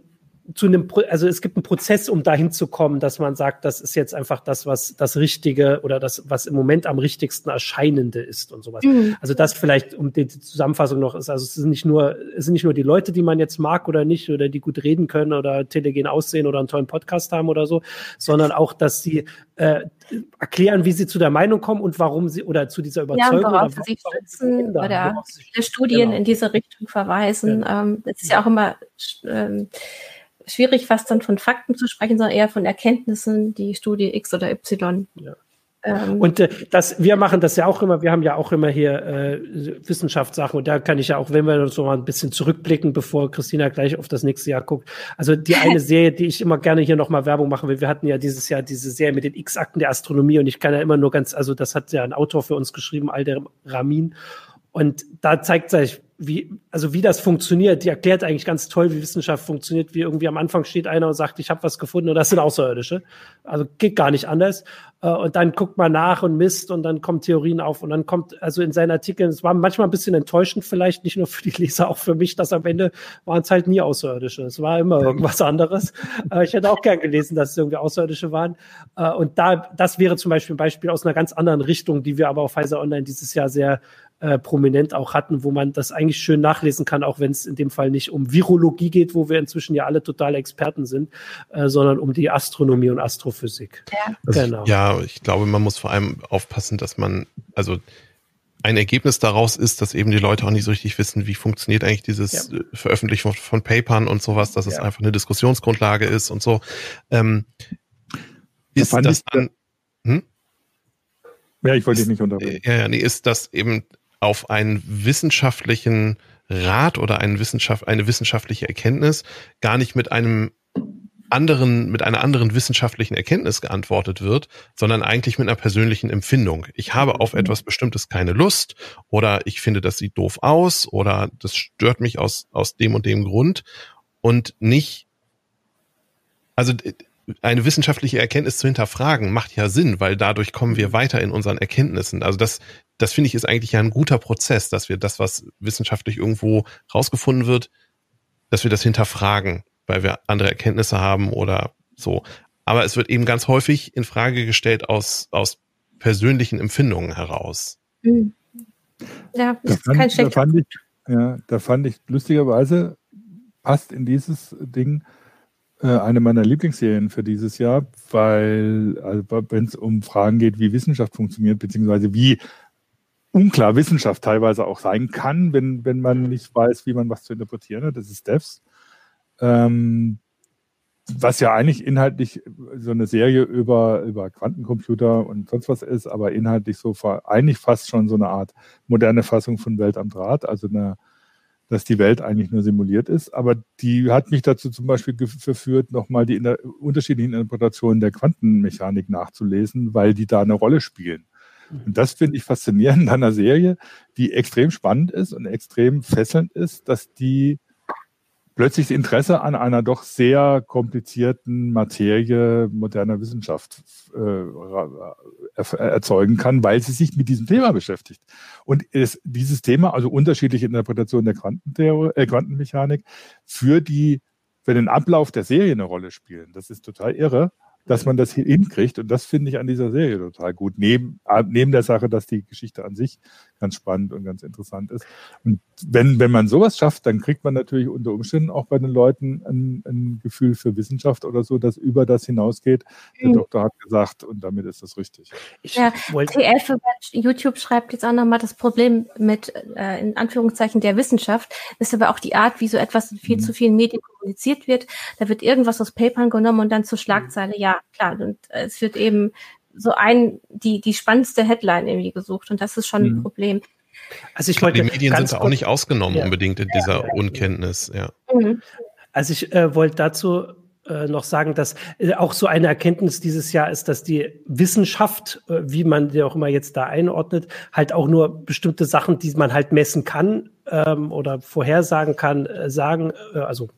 zu einem, also es gibt einen Prozess, um dahin zu kommen, dass man sagt, das ist jetzt einfach das, was das Richtige oder das, was im Moment am richtigsten erscheinende ist und sowas. Mhm. Also das vielleicht, um die Zusammenfassung noch ist, also es sind nicht nur, es sind nicht nur die Leute, die man jetzt mag oder nicht, oder die gut reden können oder telegen aussehen oder einen tollen Podcast haben oder so, sondern auch, dass sie äh, erklären, wie sie zu der Meinung kommen und warum sie oder zu dieser Überzeugung ja, worauf sie stützen oder Studien genau. in diese Richtung verweisen. Ja. Ähm, das ist ja auch immer ähm, schwierig, fast dann von Fakten zu sprechen, sondern eher von Erkenntnissen, die Studie X oder Y. Ja. Ähm, und äh, das, wir machen das ja auch immer, wir haben ja auch immer hier äh, Wissenschaftssachen und da kann ich ja auch, wenn wir so mal ein bisschen zurückblicken, bevor Christina gleich auf das nächste Jahr guckt. Also die [LAUGHS] eine Serie, die ich immer gerne hier nochmal Werbung machen will, wir hatten ja dieses Jahr diese Serie mit den X-Akten der Astronomie und ich kann ja immer nur ganz, also das hat ja ein Autor für uns geschrieben, Alder Ramin. Und da zeigt sich, wie, also wie das funktioniert, die erklärt eigentlich ganz toll, wie Wissenschaft funktioniert, wie irgendwie am Anfang steht einer und sagt, ich habe was gefunden und das sind Außerirdische. Also geht gar nicht anders. Äh, und dann guckt man nach und misst und dann kommen Theorien auf und dann kommt, also in seinen Artikeln, es war manchmal ein bisschen enttäuschend, vielleicht nicht nur für die Leser, auch für mich, dass am Ende waren es halt nie Außerirdische. Es war immer irgendwas anderes. Äh, ich hätte auch gern gelesen, dass es irgendwie Außerirdische waren. Äh, und da, das wäre zum Beispiel ein Beispiel aus einer ganz anderen Richtung, die wir aber auf Pfizer Online dieses Jahr sehr äh, prominent auch hatten, wo man das eigentlich schön nachlesen kann, auch wenn es in dem Fall nicht um Virologie geht, wo wir inzwischen ja alle totale Experten sind, äh, sondern um die Astronomie und Astrophysik. Ja. Also, genau. ja, ich glaube, man muss vor allem aufpassen, dass man, also ein Ergebnis daraus ist, dass eben die Leute auch nicht so richtig wissen, wie funktioniert eigentlich dieses ja. Äh, Veröffentlichen von, von, Papern und sowas, dass ja. es einfach eine Diskussionsgrundlage ist und so. Ähm, ist das dann, hm? Ja, ich wollte dich nicht unterbrechen. Ja, ja, nee, ist das eben auf einen wissenschaftlichen Rat oder einen Wissenschaft, eine wissenschaftliche Erkenntnis gar nicht mit einem anderen, mit einer anderen wissenschaftlichen Erkenntnis geantwortet wird, sondern eigentlich mit einer persönlichen Empfindung. Ich habe auf etwas Bestimmtes keine Lust oder ich finde, das sieht doof aus oder das stört mich aus, aus dem und dem Grund und nicht, also eine wissenschaftliche Erkenntnis zu hinterfragen, macht ja Sinn, weil dadurch kommen wir weiter in unseren Erkenntnissen. Also das, das finde ich ist eigentlich ja ein guter Prozess, dass wir das, was wissenschaftlich irgendwo rausgefunden wird, dass wir das hinterfragen, weil wir andere Erkenntnisse haben oder so. Aber es wird eben ganz häufig in Frage gestellt aus, aus persönlichen Empfindungen heraus. Mhm. Ja, das ist kein schlechter. Da fand ich, ja, da fand ich lustigerweise passt in dieses Ding äh, eine meiner Lieblingsserien für dieses Jahr, weil also, wenn es um Fragen geht, wie Wissenschaft funktioniert, beziehungsweise wie unklar Wissenschaft teilweise auch sein kann, wenn, wenn man nicht weiß, wie man was zu interpretieren hat. Das ist Devs. Ähm, was ja eigentlich inhaltlich so eine Serie über, über Quantencomputer und sonst was ist, aber inhaltlich so eigentlich fast schon so eine Art moderne Fassung von Welt am Draht, also eine dass die Welt eigentlich nur simuliert ist. Aber die hat mich dazu zum Beispiel verführt, nochmal die unterschiedlichen Interpretationen der Quantenmechanik nachzulesen, weil die da eine Rolle spielen. Und das finde ich faszinierend an einer Serie, die extrem spannend ist und extrem fesselnd ist, dass die plötzlich das Interesse an einer doch sehr komplizierten Materie moderner Wissenschaft äh, erzeugen kann, weil sie sich mit diesem Thema beschäftigt. Und es, dieses Thema, also unterschiedliche Interpretationen der Quantentheorie, äh, Quantenmechanik, für die für den Ablauf der Serie eine Rolle spielen. Das ist total irre dass man das hinkriegt. Und das finde ich an dieser Serie total gut. Neben, äh, neben der Sache, dass die Geschichte an sich ganz spannend und ganz interessant ist. Und wenn, wenn man sowas schafft, dann kriegt man natürlich unter Umständen auch bei den Leuten ein, ein Gefühl für Wissenschaft oder so, das über das hinausgeht. Der mhm. Doktor hat gesagt, und damit ist das richtig. Ich ja, TF YouTube schreibt jetzt auch nochmal, das Problem mit, äh, in Anführungszeichen, der Wissenschaft ist aber auch die Art, wie so etwas in viel mhm. zu vielen Medien kommuniziert wird. Da wird irgendwas aus Papern genommen und dann zur Schlagzeile, ja, klar. Und äh, es wird eben so ein, die, die spannendste Headline irgendwie gesucht. Und das ist schon mhm. ein Problem. Also ich wollte. Die Medien sind auch nicht ausgenommen ja. unbedingt in dieser ja, Unkenntnis, ja. Mhm. Also ich äh, wollte dazu äh, noch sagen, dass äh, auch so eine Erkenntnis dieses Jahr ist, dass die Wissenschaft, äh, wie man die auch immer jetzt da einordnet, halt auch nur bestimmte Sachen, die man halt messen kann ähm, oder vorhersagen kann, äh, sagen, äh, also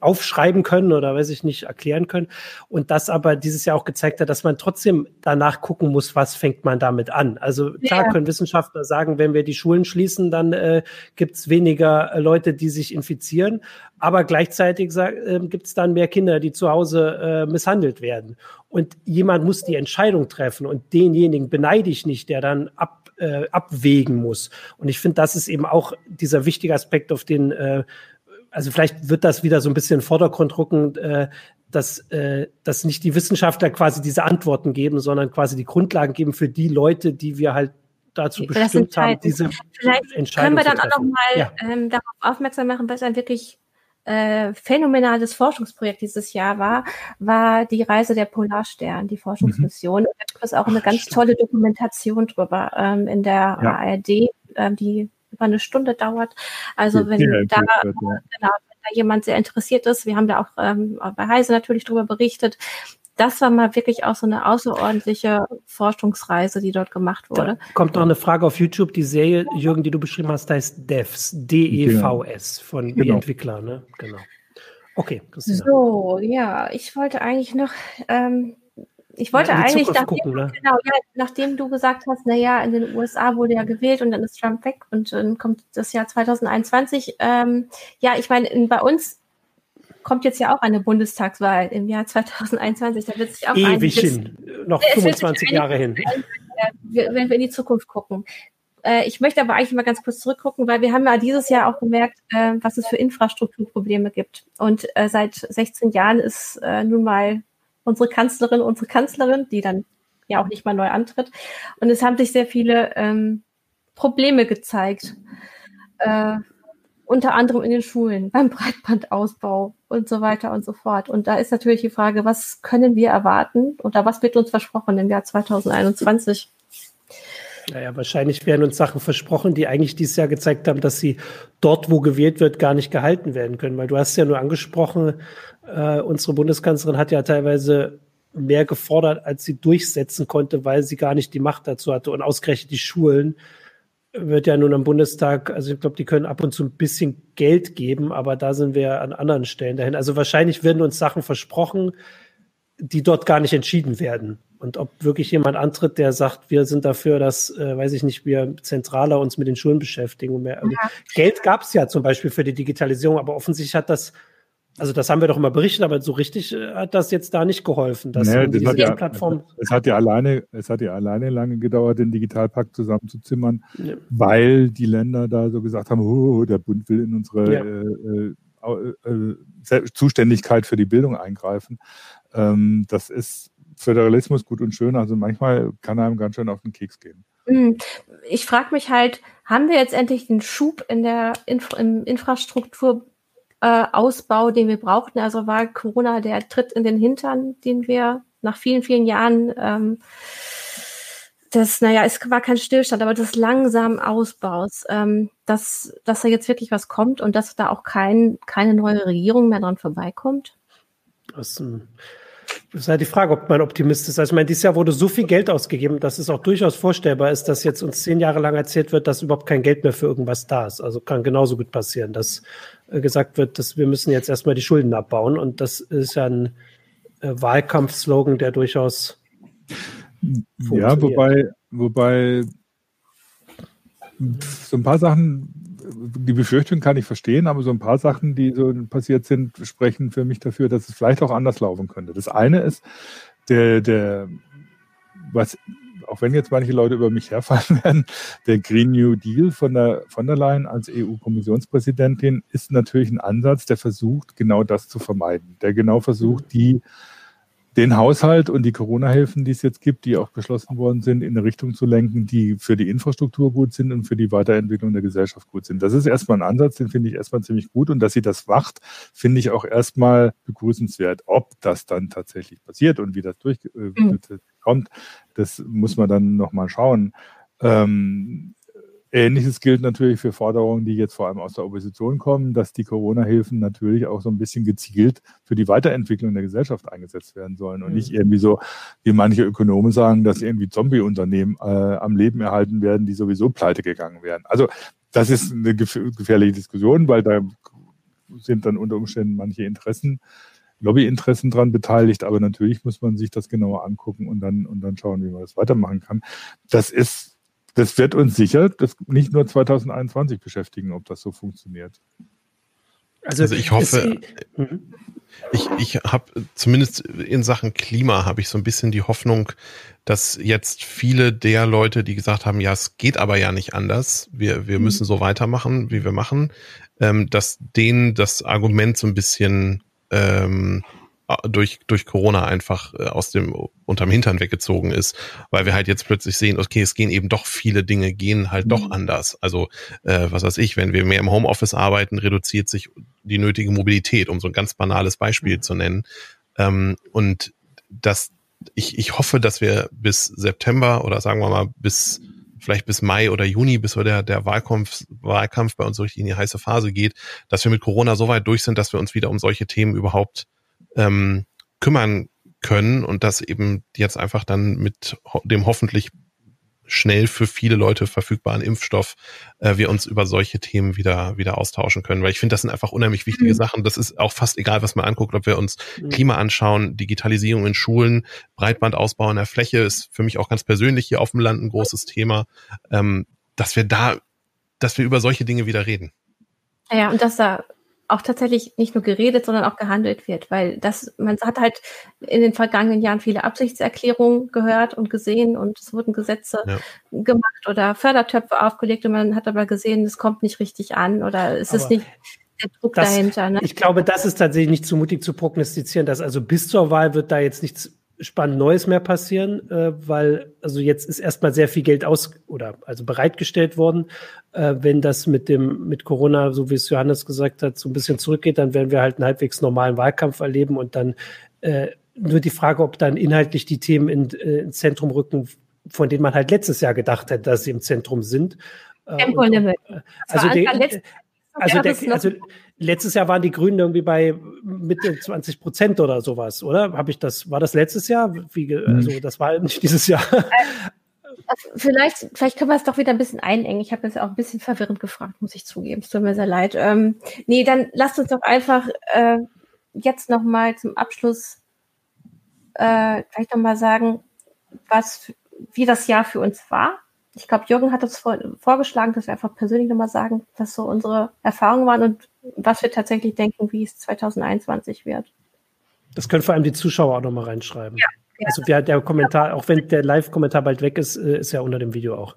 aufschreiben können oder weiß ich nicht, erklären können. Und das aber dieses Jahr auch gezeigt hat, dass man trotzdem danach gucken muss, was fängt man damit an. Also klar ja. können Wissenschaftler sagen, wenn wir die Schulen schließen, dann äh, gibt es weniger äh, Leute, die sich infizieren. Aber gleichzeitig äh, gibt es dann mehr Kinder, die zu Hause äh, misshandelt werden. Und jemand muss die Entscheidung treffen und denjenigen beneide ich nicht, der dann ab, äh, abwägen muss. Und ich finde, das ist eben auch dieser wichtige Aspekt, auf den äh, also vielleicht wird das wieder so ein bisschen in den Vordergrund rücken, äh, dass, äh, dass nicht die Wissenschaftler quasi diese Antworten geben, sondern quasi die Grundlagen geben für die Leute, die wir halt dazu bestimmt haben, diese Vielleicht Entscheidung können wir dann auch noch mal ja. ähm, darauf aufmerksam machen, was ein wirklich äh, phänomenales Forschungsprojekt dieses Jahr war, war die Reise der Polarstern, die Forschungsmission. Mhm. Da gibt es auch eine ganz stimmt. tolle Dokumentation drüber ähm, in der ja. ARD, ähm, die über eine Stunde dauert. Also wenn ja, da, ja. genau, wenn da jemand sehr interessiert ist, wir haben da auch ähm, bei Heise natürlich drüber berichtet, das war mal wirklich auch so eine außerordentliche Forschungsreise, die dort gemacht wurde. Da kommt noch eine Frage auf YouTube. Die Serie, Jürgen, die du beschrieben hast, heißt Devs, D-E-V-S von genau. die Entwickler, ne? Genau. Okay, Christina. So, ja, ich wollte eigentlich noch ähm, ich wollte ja, eigentlich, nachdem, gucken, ne? genau, ja, nachdem du gesagt hast, naja, in den USA wurde ja gewählt und dann ist Trump weg und dann kommt das Jahr 2021. Ähm, ja, ich meine, bei uns kommt jetzt ja auch eine Bundestagswahl im Jahr 2021. Da wird sich auch ewig hin, noch 25 Jahre hin. Wenn wir in die Zukunft gucken. Äh, ich möchte aber eigentlich mal ganz kurz zurückgucken, weil wir haben ja dieses Jahr auch gemerkt, äh, was es für Infrastrukturprobleme gibt. Und äh, seit 16 Jahren ist nun mal unsere Kanzlerin, unsere Kanzlerin, die dann ja auch nicht mal neu antritt. Und es haben sich sehr viele ähm, Probleme gezeigt. Äh, unter anderem in den Schulen, beim Breitbandausbau und so weiter und so fort. Und da ist natürlich die Frage, was können wir erwarten oder was wird uns versprochen im Jahr 2021? Naja, wahrscheinlich werden uns Sachen versprochen, die eigentlich dieses Jahr gezeigt haben, dass sie dort, wo gewählt wird, gar nicht gehalten werden können. Weil du hast ja nur angesprochen, äh, unsere Bundeskanzlerin hat ja teilweise mehr gefordert, als sie durchsetzen konnte, weil sie gar nicht die Macht dazu hatte. Und ausgerechnet die Schulen wird ja nun am Bundestag, also ich glaube, die können ab und zu ein bisschen Geld geben, aber da sind wir an anderen Stellen dahin. Also wahrscheinlich werden uns Sachen versprochen, die dort gar nicht entschieden werden. Und ob wirklich jemand antritt, der sagt, wir sind dafür, dass, äh, weiß ich nicht, wir zentraler uns mit den Schulen beschäftigen. Mehr, also ja. Geld gab es ja zum Beispiel für die Digitalisierung, aber offensichtlich hat das also das haben wir doch immer berichtet, aber so richtig äh, hat das jetzt da nicht geholfen. Dass nee, das hat ja, Plattform es hat ja alleine, es hat ja alleine lange gedauert, den Digitalpakt zusammenzuzimmern, ja. weil die Länder da so gesagt haben, oh, der Bund will in unsere ja. äh, äh, äh Zuständigkeit für die Bildung eingreifen. Ähm, das ist Föderalismus gut und schön, also manchmal kann einem ganz schön auf den Keks gehen. Hm. Ich frage mich halt, haben wir jetzt endlich den Schub in der Infra im Infrastruktur äh, Ausbau, den wir brauchten. Also war Corona der Tritt in den Hintern, den wir nach vielen, vielen Jahren, ähm, das, naja, es war kein Stillstand, aber des langsamen Ausbaus, ähm, dass, dass da jetzt wirklich was kommt und dass da auch kein, keine neue Regierung mehr dran vorbeikommt? Das, ähm, ist halt die Frage, ob man Optimist ist. Also ich meine, dieses Jahr wurde so viel Geld ausgegeben, dass es auch durchaus vorstellbar ist, dass jetzt uns zehn Jahre lang erzählt wird, dass überhaupt kein Geld mehr für irgendwas da ist. Also kann genauso gut passieren, dass äh, gesagt wird, dass wir müssen jetzt erstmal die Schulden abbauen. Und das ist ja ein äh, Wahlkampfslogan, der durchaus ja, wobei, wobei so ein paar Sachen die Befürchtung kann ich verstehen, aber so ein paar Sachen, die so passiert sind, sprechen für mich dafür, dass es vielleicht auch anders laufen könnte. Das eine ist, der, der, was, auch wenn jetzt manche Leute über mich herfallen [LAUGHS] werden, der Green New Deal von der, von der Leyen als EU-Kommissionspräsidentin ist natürlich ein Ansatz, der versucht, genau das zu vermeiden. Der genau versucht, die den Haushalt und die Corona-Hilfen, die es jetzt gibt, die auch beschlossen worden sind, in eine Richtung zu lenken, die für die Infrastruktur gut sind und für die Weiterentwicklung der Gesellschaft gut sind. Das ist erstmal ein Ansatz, den finde ich erstmal ziemlich gut. Und dass sie das macht, finde ich auch erstmal begrüßenswert. Ob das dann tatsächlich passiert und wie das durchkommt, äh, mhm. das muss man dann nochmal schauen. Ähm, Ähnliches gilt natürlich für Forderungen, die jetzt vor allem aus der Opposition kommen, dass die Corona-Hilfen natürlich auch so ein bisschen gezielt für die Weiterentwicklung der Gesellschaft eingesetzt werden sollen und nicht mhm. irgendwie so, wie manche Ökonomen sagen, dass irgendwie Zombie-Unternehmen äh, am Leben erhalten werden, die sowieso pleite gegangen wären. Also das ist eine gefährliche Diskussion, weil da sind dann unter Umständen manche Interessen Lobbyinteressen dran beteiligt, aber natürlich muss man sich das genauer angucken und dann, und dann schauen, wie man das weitermachen kann. Das ist das wird uns sicher das nicht nur 2021 beschäftigen, ob das so funktioniert. Also, also ich hoffe, ich, ich habe zumindest in Sachen Klima habe ich so ein bisschen die Hoffnung, dass jetzt viele der Leute, die gesagt haben, ja, es geht aber ja nicht anders, wir, wir mhm. müssen so weitermachen, wie wir machen, ähm, dass denen das Argument so ein bisschen ähm, durch, durch Corona einfach äh, aus dem, unterm Hintern weggezogen ist, weil wir halt jetzt plötzlich sehen, okay, es gehen eben doch viele Dinge, gehen halt doch mhm. anders. Also, äh, was weiß ich, wenn wir mehr im Homeoffice arbeiten, reduziert sich die nötige Mobilität, um so ein ganz banales Beispiel mhm. zu nennen. Ähm, und das, ich, ich hoffe, dass wir bis September oder sagen wir mal bis vielleicht bis Mai oder Juni, bis so der, der Wahlkampf, Wahlkampf bei uns so richtig in die heiße Phase geht, dass wir mit Corona so weit durch sind, dass wir uns wieder um solche Themen überhaupt ähm, kümmern können und dass eben jetzt einfach dann mit dem hoffentlich schnell für viele Leute verfügbaren Impfstoff äh, wir uns über solche Themen wieder wieder austauschen können, weil ich finde, das sind einfach unheimlich wichtige mhm. Sachen. Das ist auch fast egal, was man anguckt, ob wir uns mhm. Klima anschauen, Digitalisierung in Schulen, Breitbandausbau in der Fläche ist für mich auch ganz persönlich hier auf dem Land ein großes Thema, ähm, dass wir da, dass wir über solche Dinge wieder reden. Ja, und dass da auch tatsächlich nicht nur geredet, sondern auch gehandelt wird, weil das, man hat halt in den vergangenen Jahren viele Absichtserklärungen gehört und gesehen und es wurden Gesetze ja. gemacht oder Fördertöpfe aufgelegt und man hat aber gesehen, es kommt nicht richtig an oder es aber ist nicht der Druck das, dahinter. Ne? Ich glaube, das ist tatsächlich nicht zu mutig zu prognostizieren, dass also bis zur Wahl wird da jetzt nichts spannend Neues mehr passieren, äh, weil also jetzt ist erstmal sehr viel Geld aus oder also bereitgestellt worden. Äh, wenn das mit dem mit Corona, so wie es Johannes gesagt hat, so ein bisschen zurückgeht, dann werden wir halt einen halbwegs normalen Wahlkampf erleben und dann äh, nur die Frage, ob dann inhaltlich die Themen in, äh, ins Zentrum rücken, von denen man halt letztes Jahr gedacht hat, dass sie im Zentrum sind. Äh, Tempolimit. Äh, also, der, also, der, also letztes Jahr waren die Grünen irgendwie bei Mitte 20 Prozent oder sowas, oder? Habe ich das, war das letztes Jahr? Wie, mhm. also das war nicht dieses Jahr. Also [LAUGHS] vielleicht, vielleicht können wir es doch wieder ein bisschen einengen. Ich habe jetzt auch ein bisschen verwirrend gefragt, muss ich zugeben. Es tut mir sehr leid. Ähm, nee, dann lasst uns doch einfach äh, jetzt nochmal zum Abschluss äh, vielleicht nochmal sagen, was, wie das Jahr für uns war ich glaube, Jürgen hat uns vor, vorgeschlagen, dass wir einfach persönlich nochmal sagen, was so unsere Erfahrungen waren und was wir tatsächlich denken, wie es 2021 wird. Das können vor allem die Zuschauer auch nochmal reinschreiben. Ja, ja. Also der, der Kommentar, auch wenn der Live-Kommentar bald weg ist, äh, ist ja unter dem Video auch.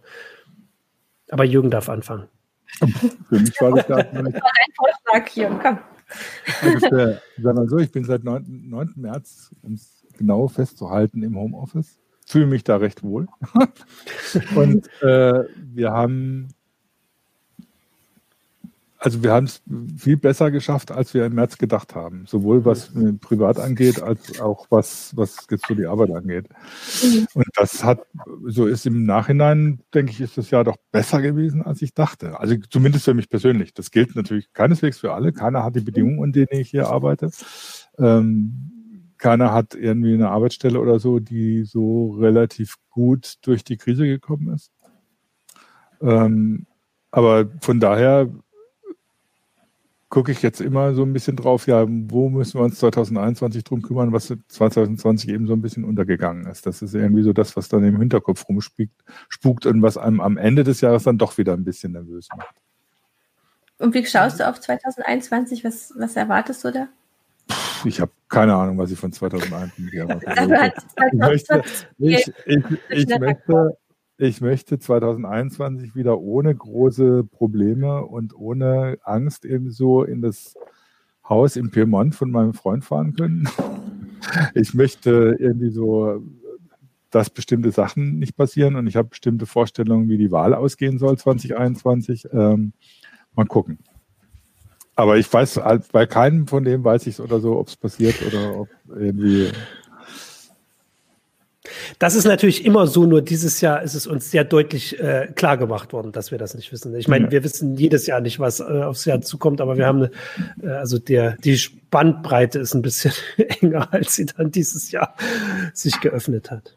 Aber Jürgen darf anfangen. Für mich war das gar nicht. Dein Vorschlag, Jürgen, komm. Ungefähr, sagen wir so, ich bin seit 9. 9. März, um es genau festzuhalten, im Homeoffice fühle mich da recht wohl. [LAUGHS] und äh, wir haben also wir haben es viel besser geschafft, als wir im März gedacht haben. Sowohl was privat angeht, als auch was, was jetzt so die Arbeit angeht. Mhm. Und das hat, so ist im Nachhinein, denke ich, ist das Jahr doch besser gewesen, als ich dachte. Also zumindest für mich persönlich. Das gilt natürlich keineswegs für alle. Keiner hat die Bedingungen, unter denen ich hier arbeite. Ähm, keiner hat irgendwie eine Arbeitsstelle oder so, die so relativ gut durch die Krise gekommen ist. Ähm, aber von daher gucke ich jetzt immer so ein bisschen drauf, ja, wo müssen wir uns 2021 drum kümmern, was 2020 eben so ein bisschen untergegangen ist. Das ist irgendwie so das, was dann im Hinterkopf rumspukt spukt und was einem am Ende des Jahres dann doch wieder ein bisschen nervös macht. Und wie schaust du auf 2021? Was, was erwartest du da? Ich habe keine Ahnung, was ich von 2021 erwarte. ich, möchte, ich, ich, ich, möchte, ich möchte 2021 wieder ohne große Probleme und ohne Angst eben so in das Haus im Piemont von meinem Freund fahren können. Ich möchte irgendwie so, dass bestimmte Sachen nicht passieren und ich habe bestimmte Vorstellungen, wie die Wahl ausgehen soll 2021. Ähm, mal gucken. Aber ich weiß, bei keinem von dem weiß ich es oder so, ob es passiert oder ob irgendwie das ist natürlich immer so, nur dieses Jahr ist es uns sehr deutlich äh, klar gemacht worden, dass wir das nicht wissen. Ich meine, ja. wir wissen jedes Jahr nicht, was äh, aufs Jahr zukommt, aber wir haben, eine, äh, also der, die Spannbreite ist ein bisschen [LAUGHS] enger, als sie dann dieses Jahr sich geöffnet hat.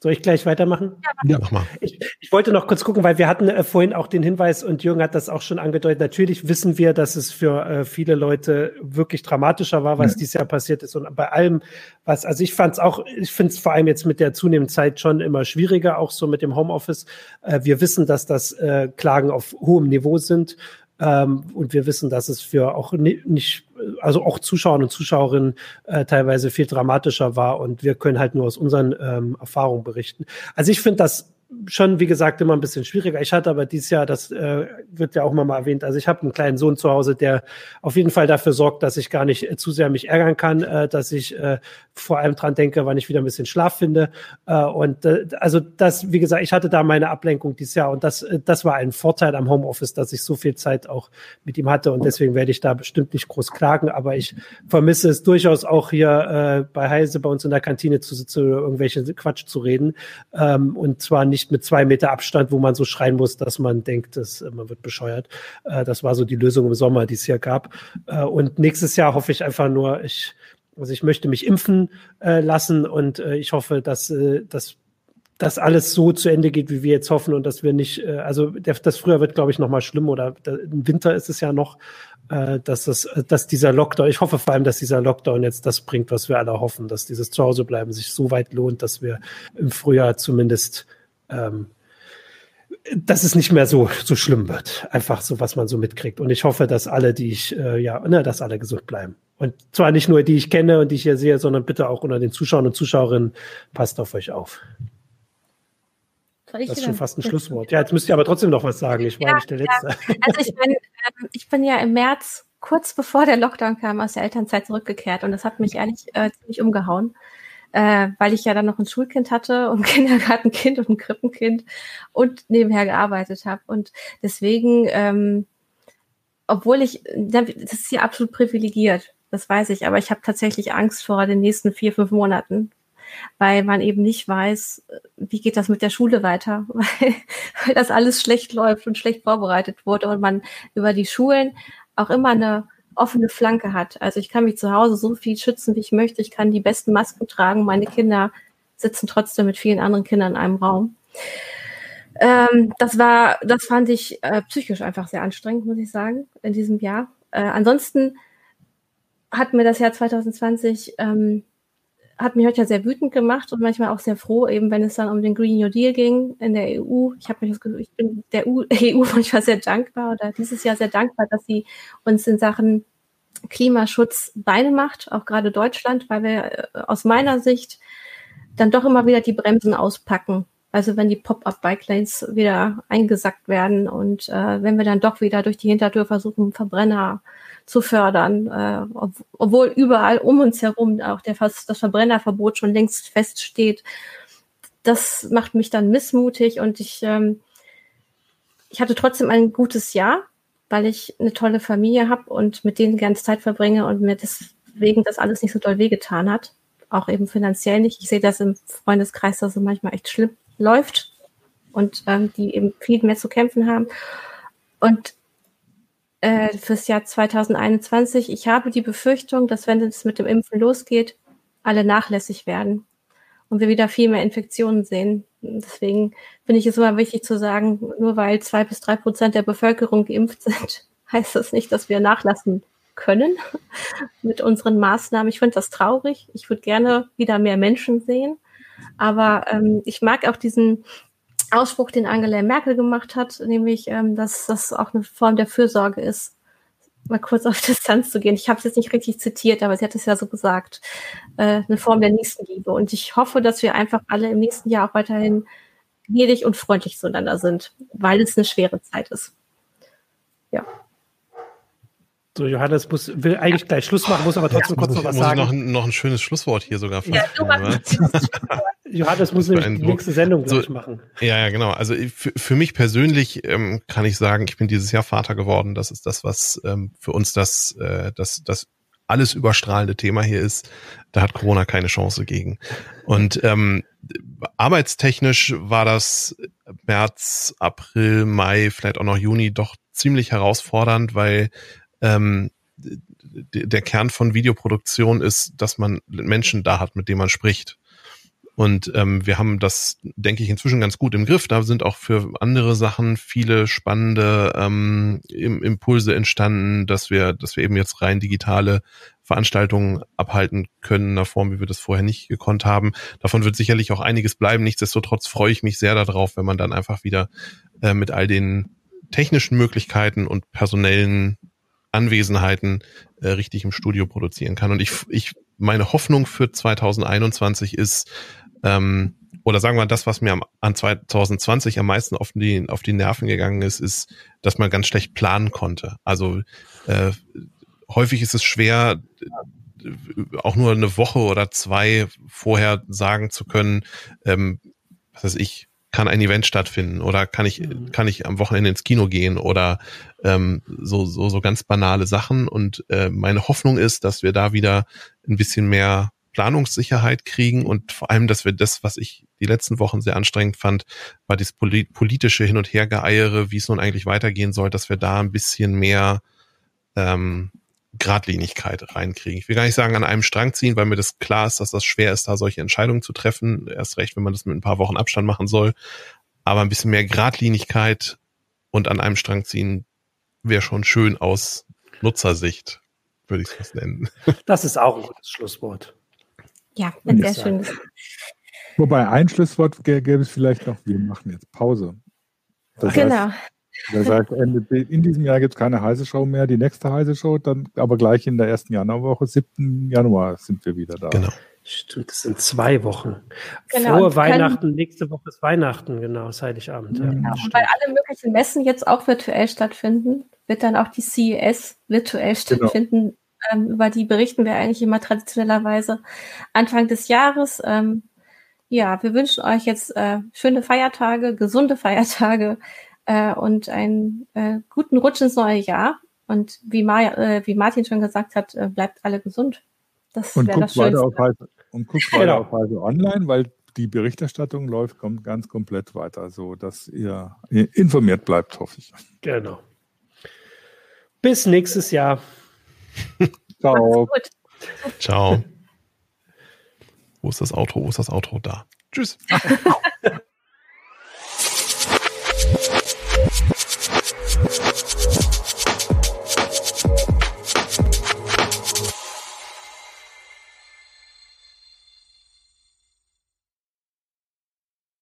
Soll ich gleich weitermachen? Ja, mach mal. Ich, ich wollte noch kurz gucken, weil wir hatten äh, vorhin auch den Hinweis und Jürgen hat das auch schon angedeutet. Natürlich wissen wir, dass es für äh, viele Leute wirklich dramatischer war, was ja. dieses Jahr passiert ist. Und bei allem, was, also ich fand es auch, ich finde es vor allem jetzt mit der zunehmenden Zeit schon immer schwieriger, auch so mit dem Homeoffice. Äh, wir wissen, dass das äh, Klagen auf hohem Niveau sind. Ähm, und wir wissen, dass es für auch nicht, also auch Zuschauer und Zuschauerinnen äh, teilweise viel dramatischer war. Und wir können halt nur aus unseren ähm, Erfahrungen berichten. Also ich finde das schon, wie gesagt, immer ein bisschen schwieriger. Ich hatte aber dieses Jahr, das äh, wird ja auch mal, mal erwähnt, also ich habe einen kleinen Sohn zu Hause, der auf jeden Fall dafür sorgt, dass ich gar nicht äh, zu sehr mich ärgern kann, äh, dass ich äh, vor allem dran denke, wann ich wieder ein bisschen Schlaf finde. Äh, und äh, also das, wie gesagt, ich hatte da meine Ablenkung dieses Jahr und das, äh, das war ein Vorteil am Homeoffice, dass ich so viel Zeit auch mit ihm hatte und deswegen werde ich da bestimmt nicht groß klagen, aber ich vermisse es durchaus auch hier äh, bei Heise bei uns in der Kantine zu sitzen oder irgendwelche Quatsch zu reden ähm, und zwar nicht nicht mit zwei Meter Abstand, wo man so schreien muss, dass man denkt, dass äh, man wird bescheuert. Äh, das war so die Lösung im Sommer, die es hier gab. Äh, und nächstes Jahr hoffe ich einfach nur, ich, also ich möchte mich impfen lassen und ich hoffe, dass, dass dass alles so zu Ende geht, wie wir jetzt hoffen und dass wir nicht, also das früher wird, glaube ich, noch mal schlimm oder im Winter ist es ja noch, dass das, dass dieser Lockdown, ich hoffe vor allem, dass dieser Lockdown jetzt das bringt, was wir alle hoffen, dass dieses Zuhausebleiben sich so weit lohnt, dass wir im Frühjahr zumindest ähm, dass es nicht mehr so, so schlimm wird. Einfach so, was man so mitkriegt. Und ich hoffe, dass alle, die ich, äh, ja, ne, dass alle gesund bleiben. Und zwar nicht nur die ich kenne und die ich hier sehe, sondern bitte auch unter den Zuschauern und Zuschauerinnen, passt auf euch auf. Das ist schon fast ein Schlusswort. Ja, jetzt müsst ihr aber trotzdem noch was sagen. Ich war ja, nicht der Letzte. Ja. Also ich bin, ähm, ich bin ja im März, kurz bevor der Lockdown kam, aus der Elternzeit zurückgekehrt und das hat mich ehrlich äh, ziemlich umgehauen äh, weil ich ja dann noch ein Schulkind hatte und ein [LAUGHS] Kindergartenkind und ein Krippenkind und nebenher gearbeitet habe. Und deswegen, ähm, obwohl ich, das ist hier absolut privilegiert, das weiß ich, aber ich habe tatsächlich Angst vor den nächsten vier, fünf Monaten, weil man eben nicht weiß, wie geht das mit der Schule weiter, [LAUGHS] weil, weil das alles schlecht läuft und schlecht vorbereitet wurde und man über die Schulen auch immer eine offene Flanke hat. Also ich kann mich zu Hause so viel schützen, wie ich möchte. Ich kann die besten Masken tragen. Meine Kinder sitzen trotzdem mit vielen anderen Kindern in einem Raum. Ähm, das war, das fand ich äh, psychisch einfach sehr anstrengend, muss ich sagen, in diesem Jahr. Äh, ansonsten hat mir das Jahr 2020 ähm, hat mich heute ja sehr wütend gemacht und manchmal auch sehr froh, eben wenn es dann um den Green New Deal ging in der EU. Ich habe mich das Gefühl, ich bin der EU, EU manchmal sehr dankbar oder dieses Jahr sehr dankbar, dass sie uns in Sachen Klimaschutz Beine macht, auch gerade Deutschland, weil wir äh, aus meiner Sicht dann doch immer wieder die Bremsen auspacken. Also wenn die Pop-up-Bike-Lanes wieder eingesackt werden und äh, wenn wir dann doch wieder durch die Hintertür versuchen, Verbrenner zu fördern, äh, ob, obwohl überall um uns herum auch der, das Verbrennerverbot schon längst feststeht. Das macht mich dann missmutig und ich, ähm, ich hatte trotzdem ein gutes Jahr, weil ich eine tolle Familie habe und mit denen ganz Zeit verbringe und mir deswegen das alles nicht so doll wehgetan hat. Auch eben finanziell nicht. Ich sehe das im Freundeskreis, dass es manchmal echt schlimm läuft und ähm, die eben viel mehr zu kämpfen haben. Und äh, fürs Jahr 2021. Ich habe die Befürchtung, dass wenn es mit dem Impfen losgeht, alle nachlässig werden und wir wieder viel mehr Infektionen sehen. Deswegen finde ich es immer wichtig zu sagen, nur weil zwei bis drei Prozent der Bevölkerung geimpft sind, [LAUGHS] heißt das nicht, dass wir nachlassen können [LAUGHS] mit unseren Maßnahmen. Ich finde das traurig. Ich würde gerne wieder mehr Menschen sehen. Aber ähm, ich mag auch diesen Ausspruch, den Angela Merkel gemacht hat, nämlich, ähm, dass das auch eine Form der Fürsorge ist, mal kurz auf [LAUGHS] Distanz zu gehen. Ich habe es jetzt nicht richtig zitiert, aber sie hat es ja so gesagt. Äh, eine Form der Nächstenliebe. Und ich hoffe, dass wir einfach alle im nächsten Jahr auch weiterhin gnädig und freundlich zueinander sind, weil es eine schwere Zeit ist. Ja. So, Johannes muss, will eigentlich gleich Schluss machen, muss aber trotzdem ja, kurz noch was sagen. Noch ein, noch ein schönes Schlusswort hier sogar. Ja, Johannes muss nämlich die nächste Sendung so, machen. Ja, ja, genau. Also für, für mich persönlich ähm, kann ich sagen, ich bin dieses Jahr Vater geworden. Das ist das, was ähm, für uns das, äh, das, das alles überstrahlende Thema hier ist. Da hat Corona keine Chance gegen. Und ähm, arbeitstechnisch war das März, April, Mai, vielleicht auch noch Juni doch ziemlich herausfordernd, weil ähm, der Kern von Videoproduktion ist, dass man Menschen da hat, mit denen man spricht. Und ähm, wir haben das, denke ich, inzwischen ganz gut im Griff. Da sind auch für andere Sachen viele spannende ähm, Impulse entstanden, dass wir, dass wir eben jetzt rein digitale Veranstaltungen abhalten können in einer Form, wie wir das vorher nicht gekonnt haben. Davon wird sicherlich auch einiges bleiben. Nichtsdestotrotz freue ich mich sehr darauf, wenn man dann einfach wieder äh, mit all den technischen Möglichkeiten und personellen Anwesenheiten äh, richtig im Studio produzieren kann. Und ich, ich, meine Hoffnung für 2021 ist, ähm, oder sagen wir das, was mir am, an 2020 am meisten auf die, auf die Nerven gegangen ist, ist, dass man ganz schlecht planen konnte. Also äh, häufig ist es schwer, auch nur eine Woche oder zwei vorher sagen zu können, ähm, was weiß ich, kann ein Event stattfinden oder kann ich, mhm. kann ich am Wochenende ins Kino gehen oder ähm, so, so, so ganz banale Sachen. Und äh, meine Hoffnung ist, dass wir da wieder ein bisschen mehr Planungssicherheit kriegen und vor allem, dass wir das, was ich die letzten Wochen sehr anstrengend fand, war das politische Hin- und Hergeeiere, wie es nun eigentlich weitergehen soll, dass wir da ein bisschen mehr ähm, Gradlinigkeit reinkriegen. Ich will gar nicht sagen, an einem Strang ziehen, weil mir das klar ist, dass das schwer ist, da solche Entscheidungen zu treffen. Erst recht, wenn man das mit ein paar Wochen Abstand machen soll. Aber ein bisschen mehr Gradlinigkeit und an einem Strang ziehen wäre schon schön aus Nutzersicht, würde ich es fast nennen. [LAUGHS] Das ist auch ein gutes Schlusswort. Ja, ein sehr schönes. Wobei ein Schlusswort gäbe es vielleicht noch, wir machen jetzt Pause. Das genau. Heißt, das heißt, in diesem Jahr gibt es keine heiße Show mehr. Die nächste heiße Show, dann aber gleich in der ersten Januarwoche, 7. Januar sind wir wieder da. Genau. Stimmt, das sind zwei Wochen. Genau, Vor Weihnachten, nächste Woche ist Weihnachten, genau, ist Heiligabend. Ja, genau. Und weil alle möglichen Messen jetzt auch virtuell stattfinden, wird dann auch die CES virtuell genau. stattfinden. Genau. Ähm, über die berichten wir eigentlich immer traditionellerweise Anfang des Jahres. Ähm, ja, wir wünschen euch jetzt äh, schöne Feiertage, gesunde Feiertage, äh, und einen äh, guten Rutsch ins neue Jahr. Und wie, Ma äh, wie Martin schon gesagt hat, äh, bleibt alle gesund. Das wäre das Schönste. Auf Heise, und guckt weiter genau. auf Heise Online, weil die Berichterstattung läuft kommt ganz komplett weiter, so dass ihr informiert bleibt, hoffe ich. Genau. Bis nächstes Jahr. [LAUGHS] Ciao. Ciao. Wo ist das Auto? Wo ist das Auto? Da. Tschüss. [LAUGHS]